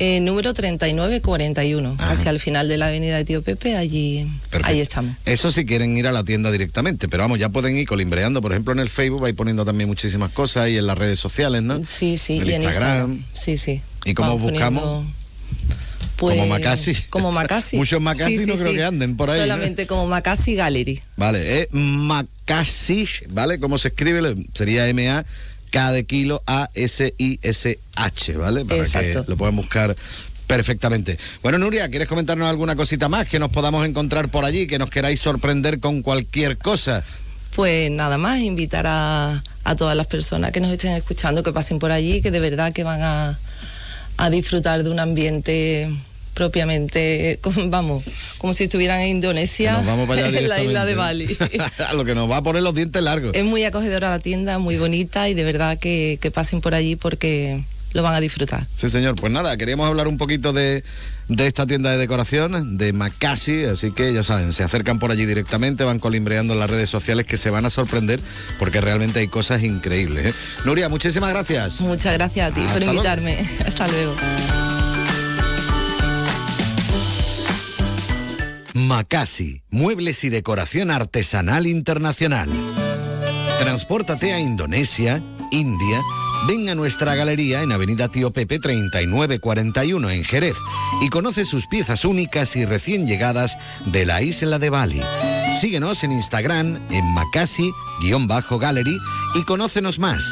Eh, número 3941, hacia el final de la avenida de Tío Pepe, allí, Perfecto. estamos. Eso si quieren ir a la tienda directamente, pero vamos, ya pueden ir colimbreando, por ejemplo, en el Facebook, vais poniendo también muchísimas cosas y en las redes sociales, ¿no? Sí, sí, En y en Instagram. Instagram. Sí, sí. ¿Y cómo buscamos? poniendo, pues, Como Macasi. Como Macasi. Muchos Macasi no creo que anden por ahí, ¿no? Solamente como Macasi Gallery. Vale, es Macasi, ¿vale? ¿Cómo se escribe? Sería M-A. De kilo A-S-I-S-H, ¿vale? Para Exacto. que lo puedan buscar perfectamente. Bueno, Nuria, ¿quieres comentarnos alguna cosita más que nos podamos encontrar por allí, que nos queráis sorprender con cualquier cosa? Pues nada más, invitar a, a todas las personas que nos estén escuchando, que pasen por allí, que de verdad que van a, a disfrutar de un ambiente propiamente, como- vamos, como si estuvieran en Indonesia, Que nos vamos para allá en la isla de. Bali. A lo que nos va a poner los dientes largos. es muy acogedora la tienda, muy bonita y de verdad que, que pasen por allí porque lo van a disfrutar. Sí, señor. Pues nada, queríamos hablar un poquito de, de esta tienda de decoración, de Macasi, así que ya saben, se acercan por allí directamente, van colimbreando en las redes sociales que se van a sorprender porque realmente hay cosas increíbles. ¿eh? Nuria, muchísimas gracias. Muchas gracias a ti Hasta por luego. invitarme. Hasta luego. Macasi, muebles y decoración artesanal internacional. Transpórtate a Indonesia, India. Ven a nuestra galería en Avenida Tío Pepe 3941 en Jerez y conoce sus piezas únicas y recién llegadas de la isla de Bali. Síguenos en Instagram en Macasi-Gallery y conócenos más.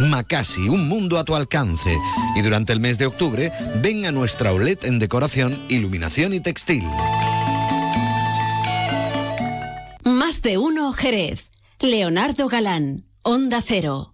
Macasi, un mundo a tu alcance. Y durante el mes de octubre, ven a nuestra outlet en decoración, iluminación y textil. De uno Jerez. Leonardo Galán, Onda Cero.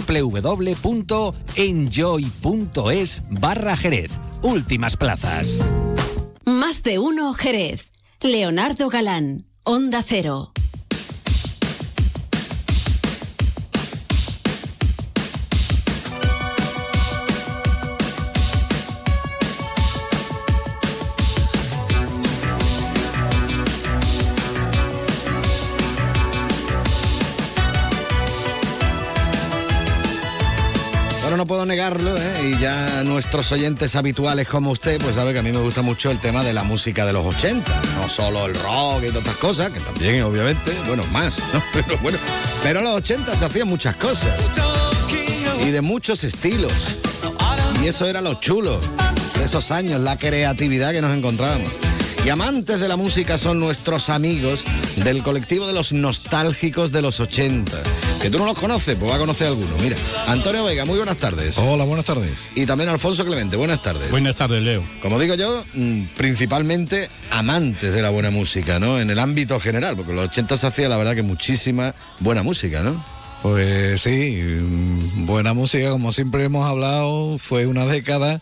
www.enjoy.es barra Jerez. Últimas plazas. Más de uno Jerez. Leonardo Galán, Onda Cero. No puedo negarlo, ¿eh? y ya nuestros oyentes habituales como usted, pues sabe que a mí me gusta mucho el tema de la música de los 80, no solo el rock y todas cosas, que también obviamente, bueno, más. Pero bueno, pero en los 80 se hacían muchas cosas y de muchos estilos. Y eso era lo chulo de esos años, la creatividad que nos encontrábamos. Y amantes de la música son nuestros amigos del colectivo de los nostálgicos de los 80. Que tú no los conoces, pues va a conocer alguno. Mira, Antonio Vega, muy buenas tardes. Hola, buenas tardes. Y también Alfonso Clemente, buenas tardes. Buenas tardes, Leo. Como digo yo, mm, principalmente amantes de la buena música, ¿no? En el ámbito general, porque en los 80 se hacía la verdad que muchísima buena música, ¿no? Pues sí, mm, buena música, como siempre hemos hablado, fue una década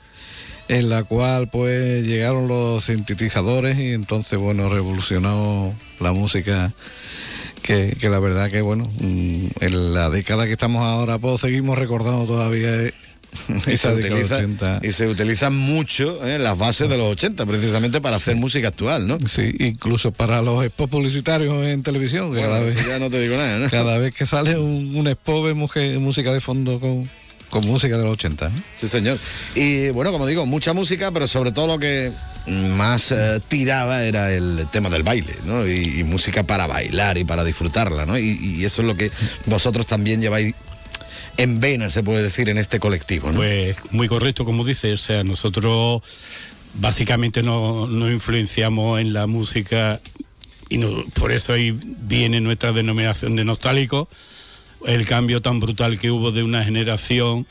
en la cual pues llegaron los sintetizadores y entonces bueno revolucionó la música que, que la verdad que bueno mm, en la década que estamos ahora pues seguimos recordando todavía y se, esa década utiliza, 80. y se utilizan mucho ¿eh? las bases de los 80, precisamente para hacer música actual, ¿no? Sí, incluso para los spots publicitarios en televisión. Bueno, cada, vez, ya no te digo nada, ¿no? cada vez que sale un, un spot mujer- música de fondo con, con música de los 80. ¿eh? Sí, señor. Y bueno, como digo, mucha música, pero sobre todo lo que más eh, tiraba era el tema del baile, ¿no? Y, música para bailar y para disfrutarla, ¿no? Y, eso es lo que vosotros también lleváis en vena, se puede decir, en este colectivo, ¿no? Pues muy correcto, como dices. O sea, nosotros básicamente no- nos influenciamos en la música y no- por eso ahí viene nuestra denominación de nostálgico. El cambio tan brutal que hubo de una generación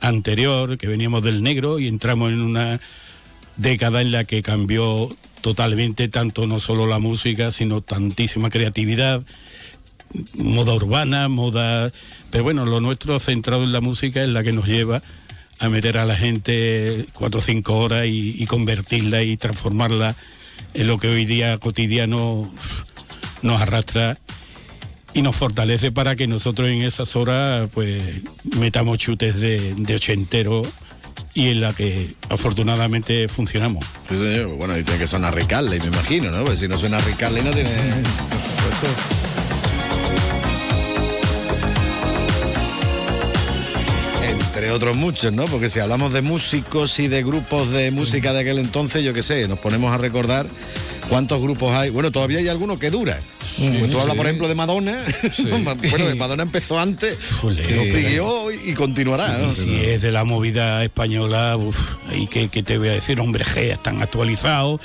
anterior, que veníamos del negro y entramos en una década en la que cambió totalmente tanto no solo la música, sino tantísima creatividad, moda urbana, moda... Pero bueno, lo nuestro centrado en la música es la que nos lleva a meter a la gente cuatro o cinco horas y, convertirla y transformarla en lo que hoy día cotidiano nos arrastra y nos fortalece para que nosotros en esas horas pues metamos chutes de, de ochentero y en la que afortunadamente funcionamos. Sí, señor. Bueno, y tiene que sonar Ricarley, me imagino, ¿no? Porque si no suena Ricarley no tiene... Entre otros muchos, ¿no? Porque si hablamos de músicos y de grupos de música de aquel entonces, yo qué sé, nos ponemos a recordar cuántos grupos hay. Bueno, todavía hay alguno que dura. Pues tú hablas, por sí. ejemplo, de Madonna. bueno, Madonna empezó antes, siguió y continuará. ¿no? Y si es de la movida española, uf, que, que te voy a decir, hombre, G, están actualizados,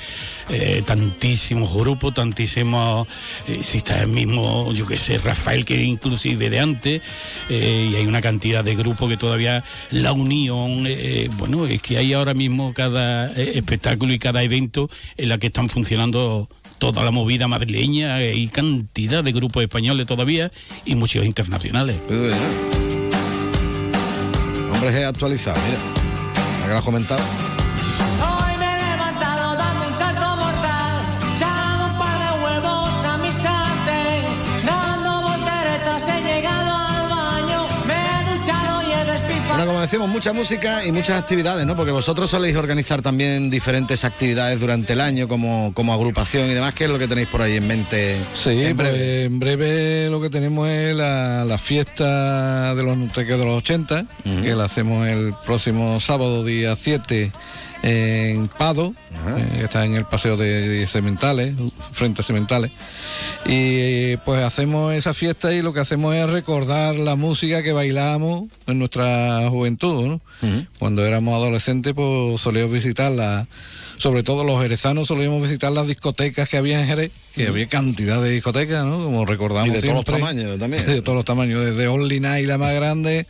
eh, tantísimos grupos, tantísimos, eh, si está el mismo, yo qué sé, Rafael, que inclusive de antes, eh, y hay una cantidad de grupos que todavía la unión, eh, bueno, es que hay ahora mismo cada espectáculo y cada evento en la que están funcionando toda la movida madrileña y cantidad de grupos españoles todavía y muchos internacionales. Hombre, es actualizado, mira. Que lo has comentado. Bueno, como decimos, mucha música y muchas actividades, ¿no? Porque vosotros soléis organizar también diferentes actividades durante el año como, como agrupación y demás. ¿Qué es lo que tenéis por ahí en mente? Sí, en breve. pues, en breve lo que tenemos es la, la fiesta de los de los 80, que la hacemos el próximo sábado, día 7, en Pado, eh, que está en el paseo de, Sementales, frente a Sementales. Y pues hacemos esa fiesta y lo que hacemos es recordar la música que bailamos en nuestra juventud, ¿no? Cuando éramos adolescentes, pues solíamos visitar la sobre todo los jerezanos solíamos visitar las discotecas que había en Jerez, que había cantidad de discotecas, ¿no? Como recordamos Y de todos los tamaños también. De todos los tamaños, desde Only Night, la más grande,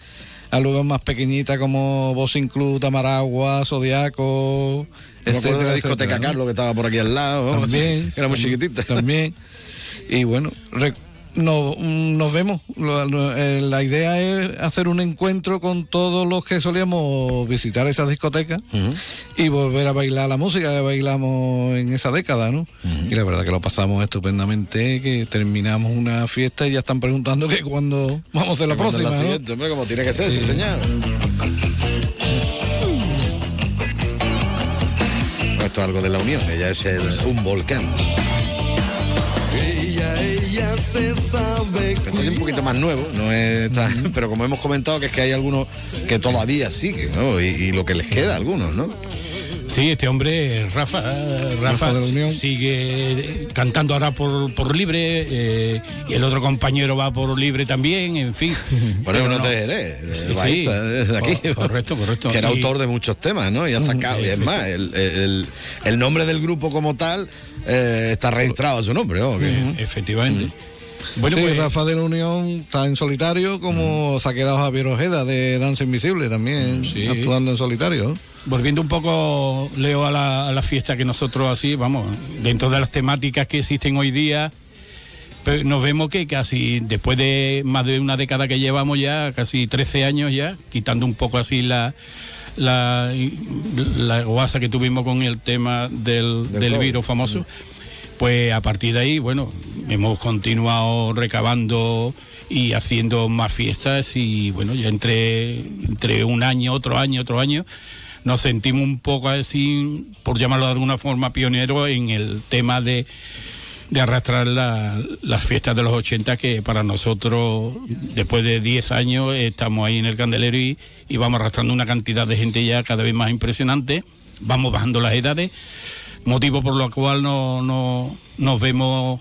a lugares más pequeñitas como Bossing Club, Tamaragua, Zodiaco, Yo me acuerdo de la discoteca. Carlos que estaba por aquí al lado. También. Era muy chiquitita. También. Y bueno, no- nos vemos. Eh, la idea es hacer un encuentro con todos los que solíamos visitar esas discotecas y volver a bailar la música que bailamos en esa década, ¿no? Y la verdad que lo pasamos estupendamente, que terminamos una fiesta y ya están preguntando que cuándo vamos a hacer la Cuando próxima, la ¿no? siguiente, hombre, como tiene que ser, sí, señor. Esto es algo de la unión, ella es el- un volcán. Ya se sabe. Este es un poquito más nuevo, no es tan- pero como hemos comentado que es que hay algunos que todavía siguen, ¿no? Y, y lo que les queda a algunos, ¿no? Sí, este hombre, Rafa, eh, Rafa, Rafa de sigue cantando ahora por, por libre eh, y el otro compañero va por libre también, en fin. Eso Pero no te Jerez, el Sí, sí. de aquí. Co- correcto, correcto. Que era Y- autor de muchos temas, ¿no? Y ha sacado, y es más, el, el- el nombre del grupo como tal eh, está registrado a su nombre, ¿no? Efectivamente. Bueno, sí, pues- Rafa de la Unión está en solitario, como se ha quedado Javier Ojeda de Danza Invisible también, Sí. actuando en solitario. Volviendo un poco, Leo, a la, a la fiesta que nosotros así, vamos, dentro de las temáticas que existen hoy día, pues nos vemos que casi después de más de una década que llevamos ya, casi 13 años ya, quitando un poco así la la, la guasa que tuvimos con el tema del, Del virus famoso, pues a partir de ahí, bueno, hemos continuado recabando y haciendo más fiestas y bueno, ya entre, entre un año, otro año, otro año, nos sentimos un poco así, por llamarlo de alguna forma, pionero en el tema de, de arrastrar la- las fiestas de los 80 que para nosotros, después de 10 años, estamos ahí en el candelero y, vamos arrastrando una cantidad de gente ya cada vez más impresionante, vamos bajando las edades, motivo por lo cual no, no- nos vemos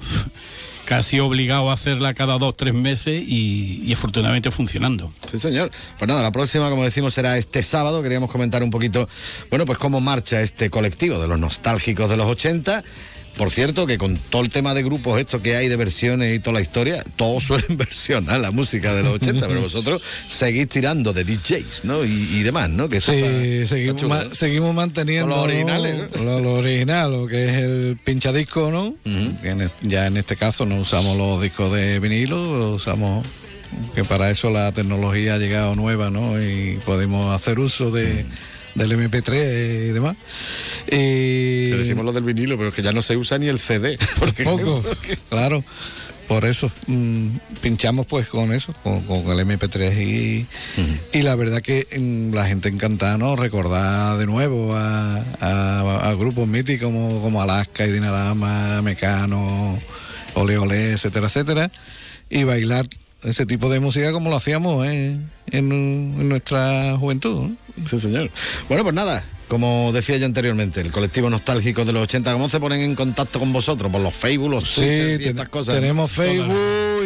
casi obligados a hacerla cada dos, tres meses y, y afortunadamente funcionando. Sí, señor. Pues nada, la próxima, como decimos, será este sábado. Queríamos comentar un poquito, bueno, pues cómo marcha este colectivo de los nostálgicos de los 80. Por cierto, que con todo el tema de grupos, esto que hay de versiones y toda la historia, todos suelen versionar la música de los 80, pero vosotros seguís tirando de DJs, ¿no? Y, y demás, ¿no? Que Sí, está- está seguimos, chulo, ma- ¿no? seguimos manteniendo los originales, ¿no? lo, lo original, lo que es el pinchadisco, ¿no? Que en ya en este caso no usamos los discos de vinilo, usamos que para eso la tecnología ha llegado nueva, ¿no? Y podemos hacer uso de, del MP3 y demás. Y Que decimos lo del vinilo, pero es que ya no se usa ni el CD. Porque Tampoco, claro. Por eso mm, pinchamos pues con eso, con, con el MP3 y, y la verdad que mm, la gente encantada, ¿no? Recordar de nuevo a, a- a grupos míticos como, como Alaska y Dinarama, Mecano, Ole Ole, etcétera, etcétera, y bailar ese tipo de música como lo hacíamos ¿eh? en, en nuestra juventud. ¿no? Sí, señor. Bueno, pues nada, como decía yo anteriormente, el colectivo nostálgico de los 80, ¿cómo se ponen en contacto con vosotros? Por los Facebook, los Sí, Twitter y estas cosas. tenemos. Facebook,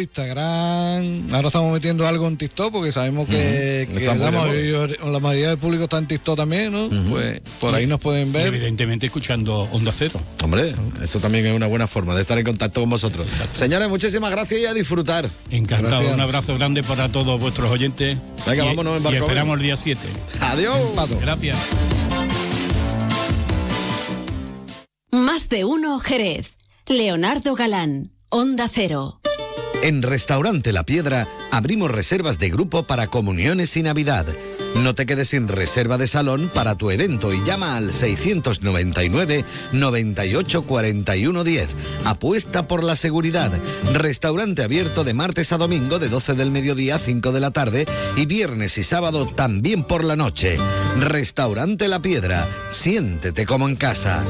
Instagram. Ahora estamos metiendo algo en TikTok porque sabemos que, Está muy la, mayoría, la mayoría del público está en TikTok también, ¿no? Pues por ahí nos pueden Y ver. evidentemente escuchando Onda Cero. Hombre, eso también es una buena forma de estar en contacto con vosotros. Señores, muchísimas gracias y a disfrutar. Encantado, Gracias. un abrazo grande para todos vuestros oyentes. Venga, Y- vámonos en Y esperamos el día 7. Adiós. Gracias. Más de uno Jerez. Leonardo Galán, Onda Cero. En Restaurante La Piedra abrimos reservas de grupo para comuniones y Navidad. No te quedes sin reserva de salón para tu evento y llama al 699 98 41 10. Apuesta por la seguridad. Restaurante abierto de martes a domingo de 12 del mediodía a 5 de la tarde y viernes y sábado también por la noche. Restaurante La Piedra. Siéntete como en casa.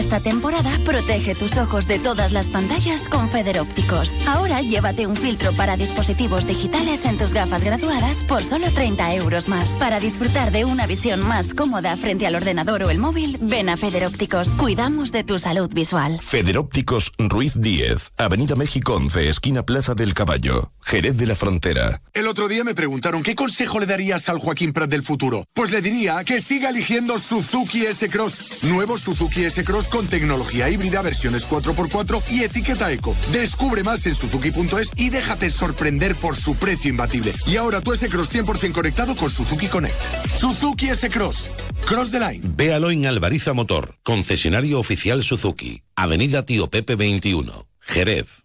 Esta temporada protege tus ojos de todas las pantallas con Federópticos. Ahora llévate un filtro para dispositivos digitales en tus gafas graduadas por solo 30 euros más. Para disfrutar de una visión más cómoda frente al ordenador o el móvil, ven a Federópticos. Cuidamos de tu salud visual. Federópticos Ruiz 10, Avenida México 11, esquina Plaza del Caballo, Jerez de la Frontera. El otro día me preguntaron qué consejo le darías al Joaquín Prat del futuro. Pues le diría que siga eligiendo Suzuki S-Cross. Nuevo Suzuki S-Cross con tecnología híbrida, versiones 4x4 y etiqueta eco. Descubre más en suzuki.es y déjate sorprender por su precio imbatible. Y ahora tu S-Cross 100% conectado con Suzuki Connect. Suzuki S-Cross. Cross the line. Véalo en Alvariza Motor, concesionario oficial Suzuki, Avenida Tío Pepe 21, Jerez.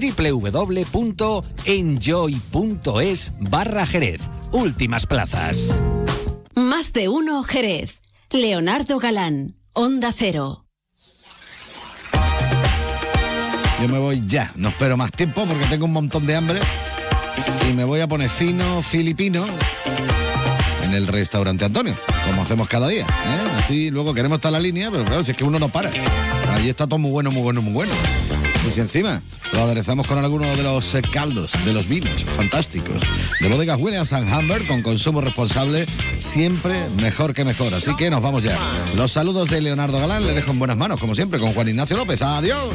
www.enjoy.es barra Jerez. Últimas plazas. Más de uno Jerez. Leonardo Galán, Onda Cero. Yo me voy ya, no espero más tiempo porque tengo un montón de hambre y me voy a poner fino filipino en el restaurante Antonio, como hacemos cada día. ¿eh? Así luego queremos estar en la línea, pero claro, si es que uno no para. Allí está todo muy bueno, muy bueno, muy bueno. Y si encima lo aderezamos con algunos de los eh, caldos, de los vinos fantásticos, de bodegas Williams and Humber con consumo responsable, siempre mejor que mejor. Así que nos vamos ya. Los saludos de Leonardo Galán le dejo en buenas manos, como siempre, con Juan Ignacio López. Adiós.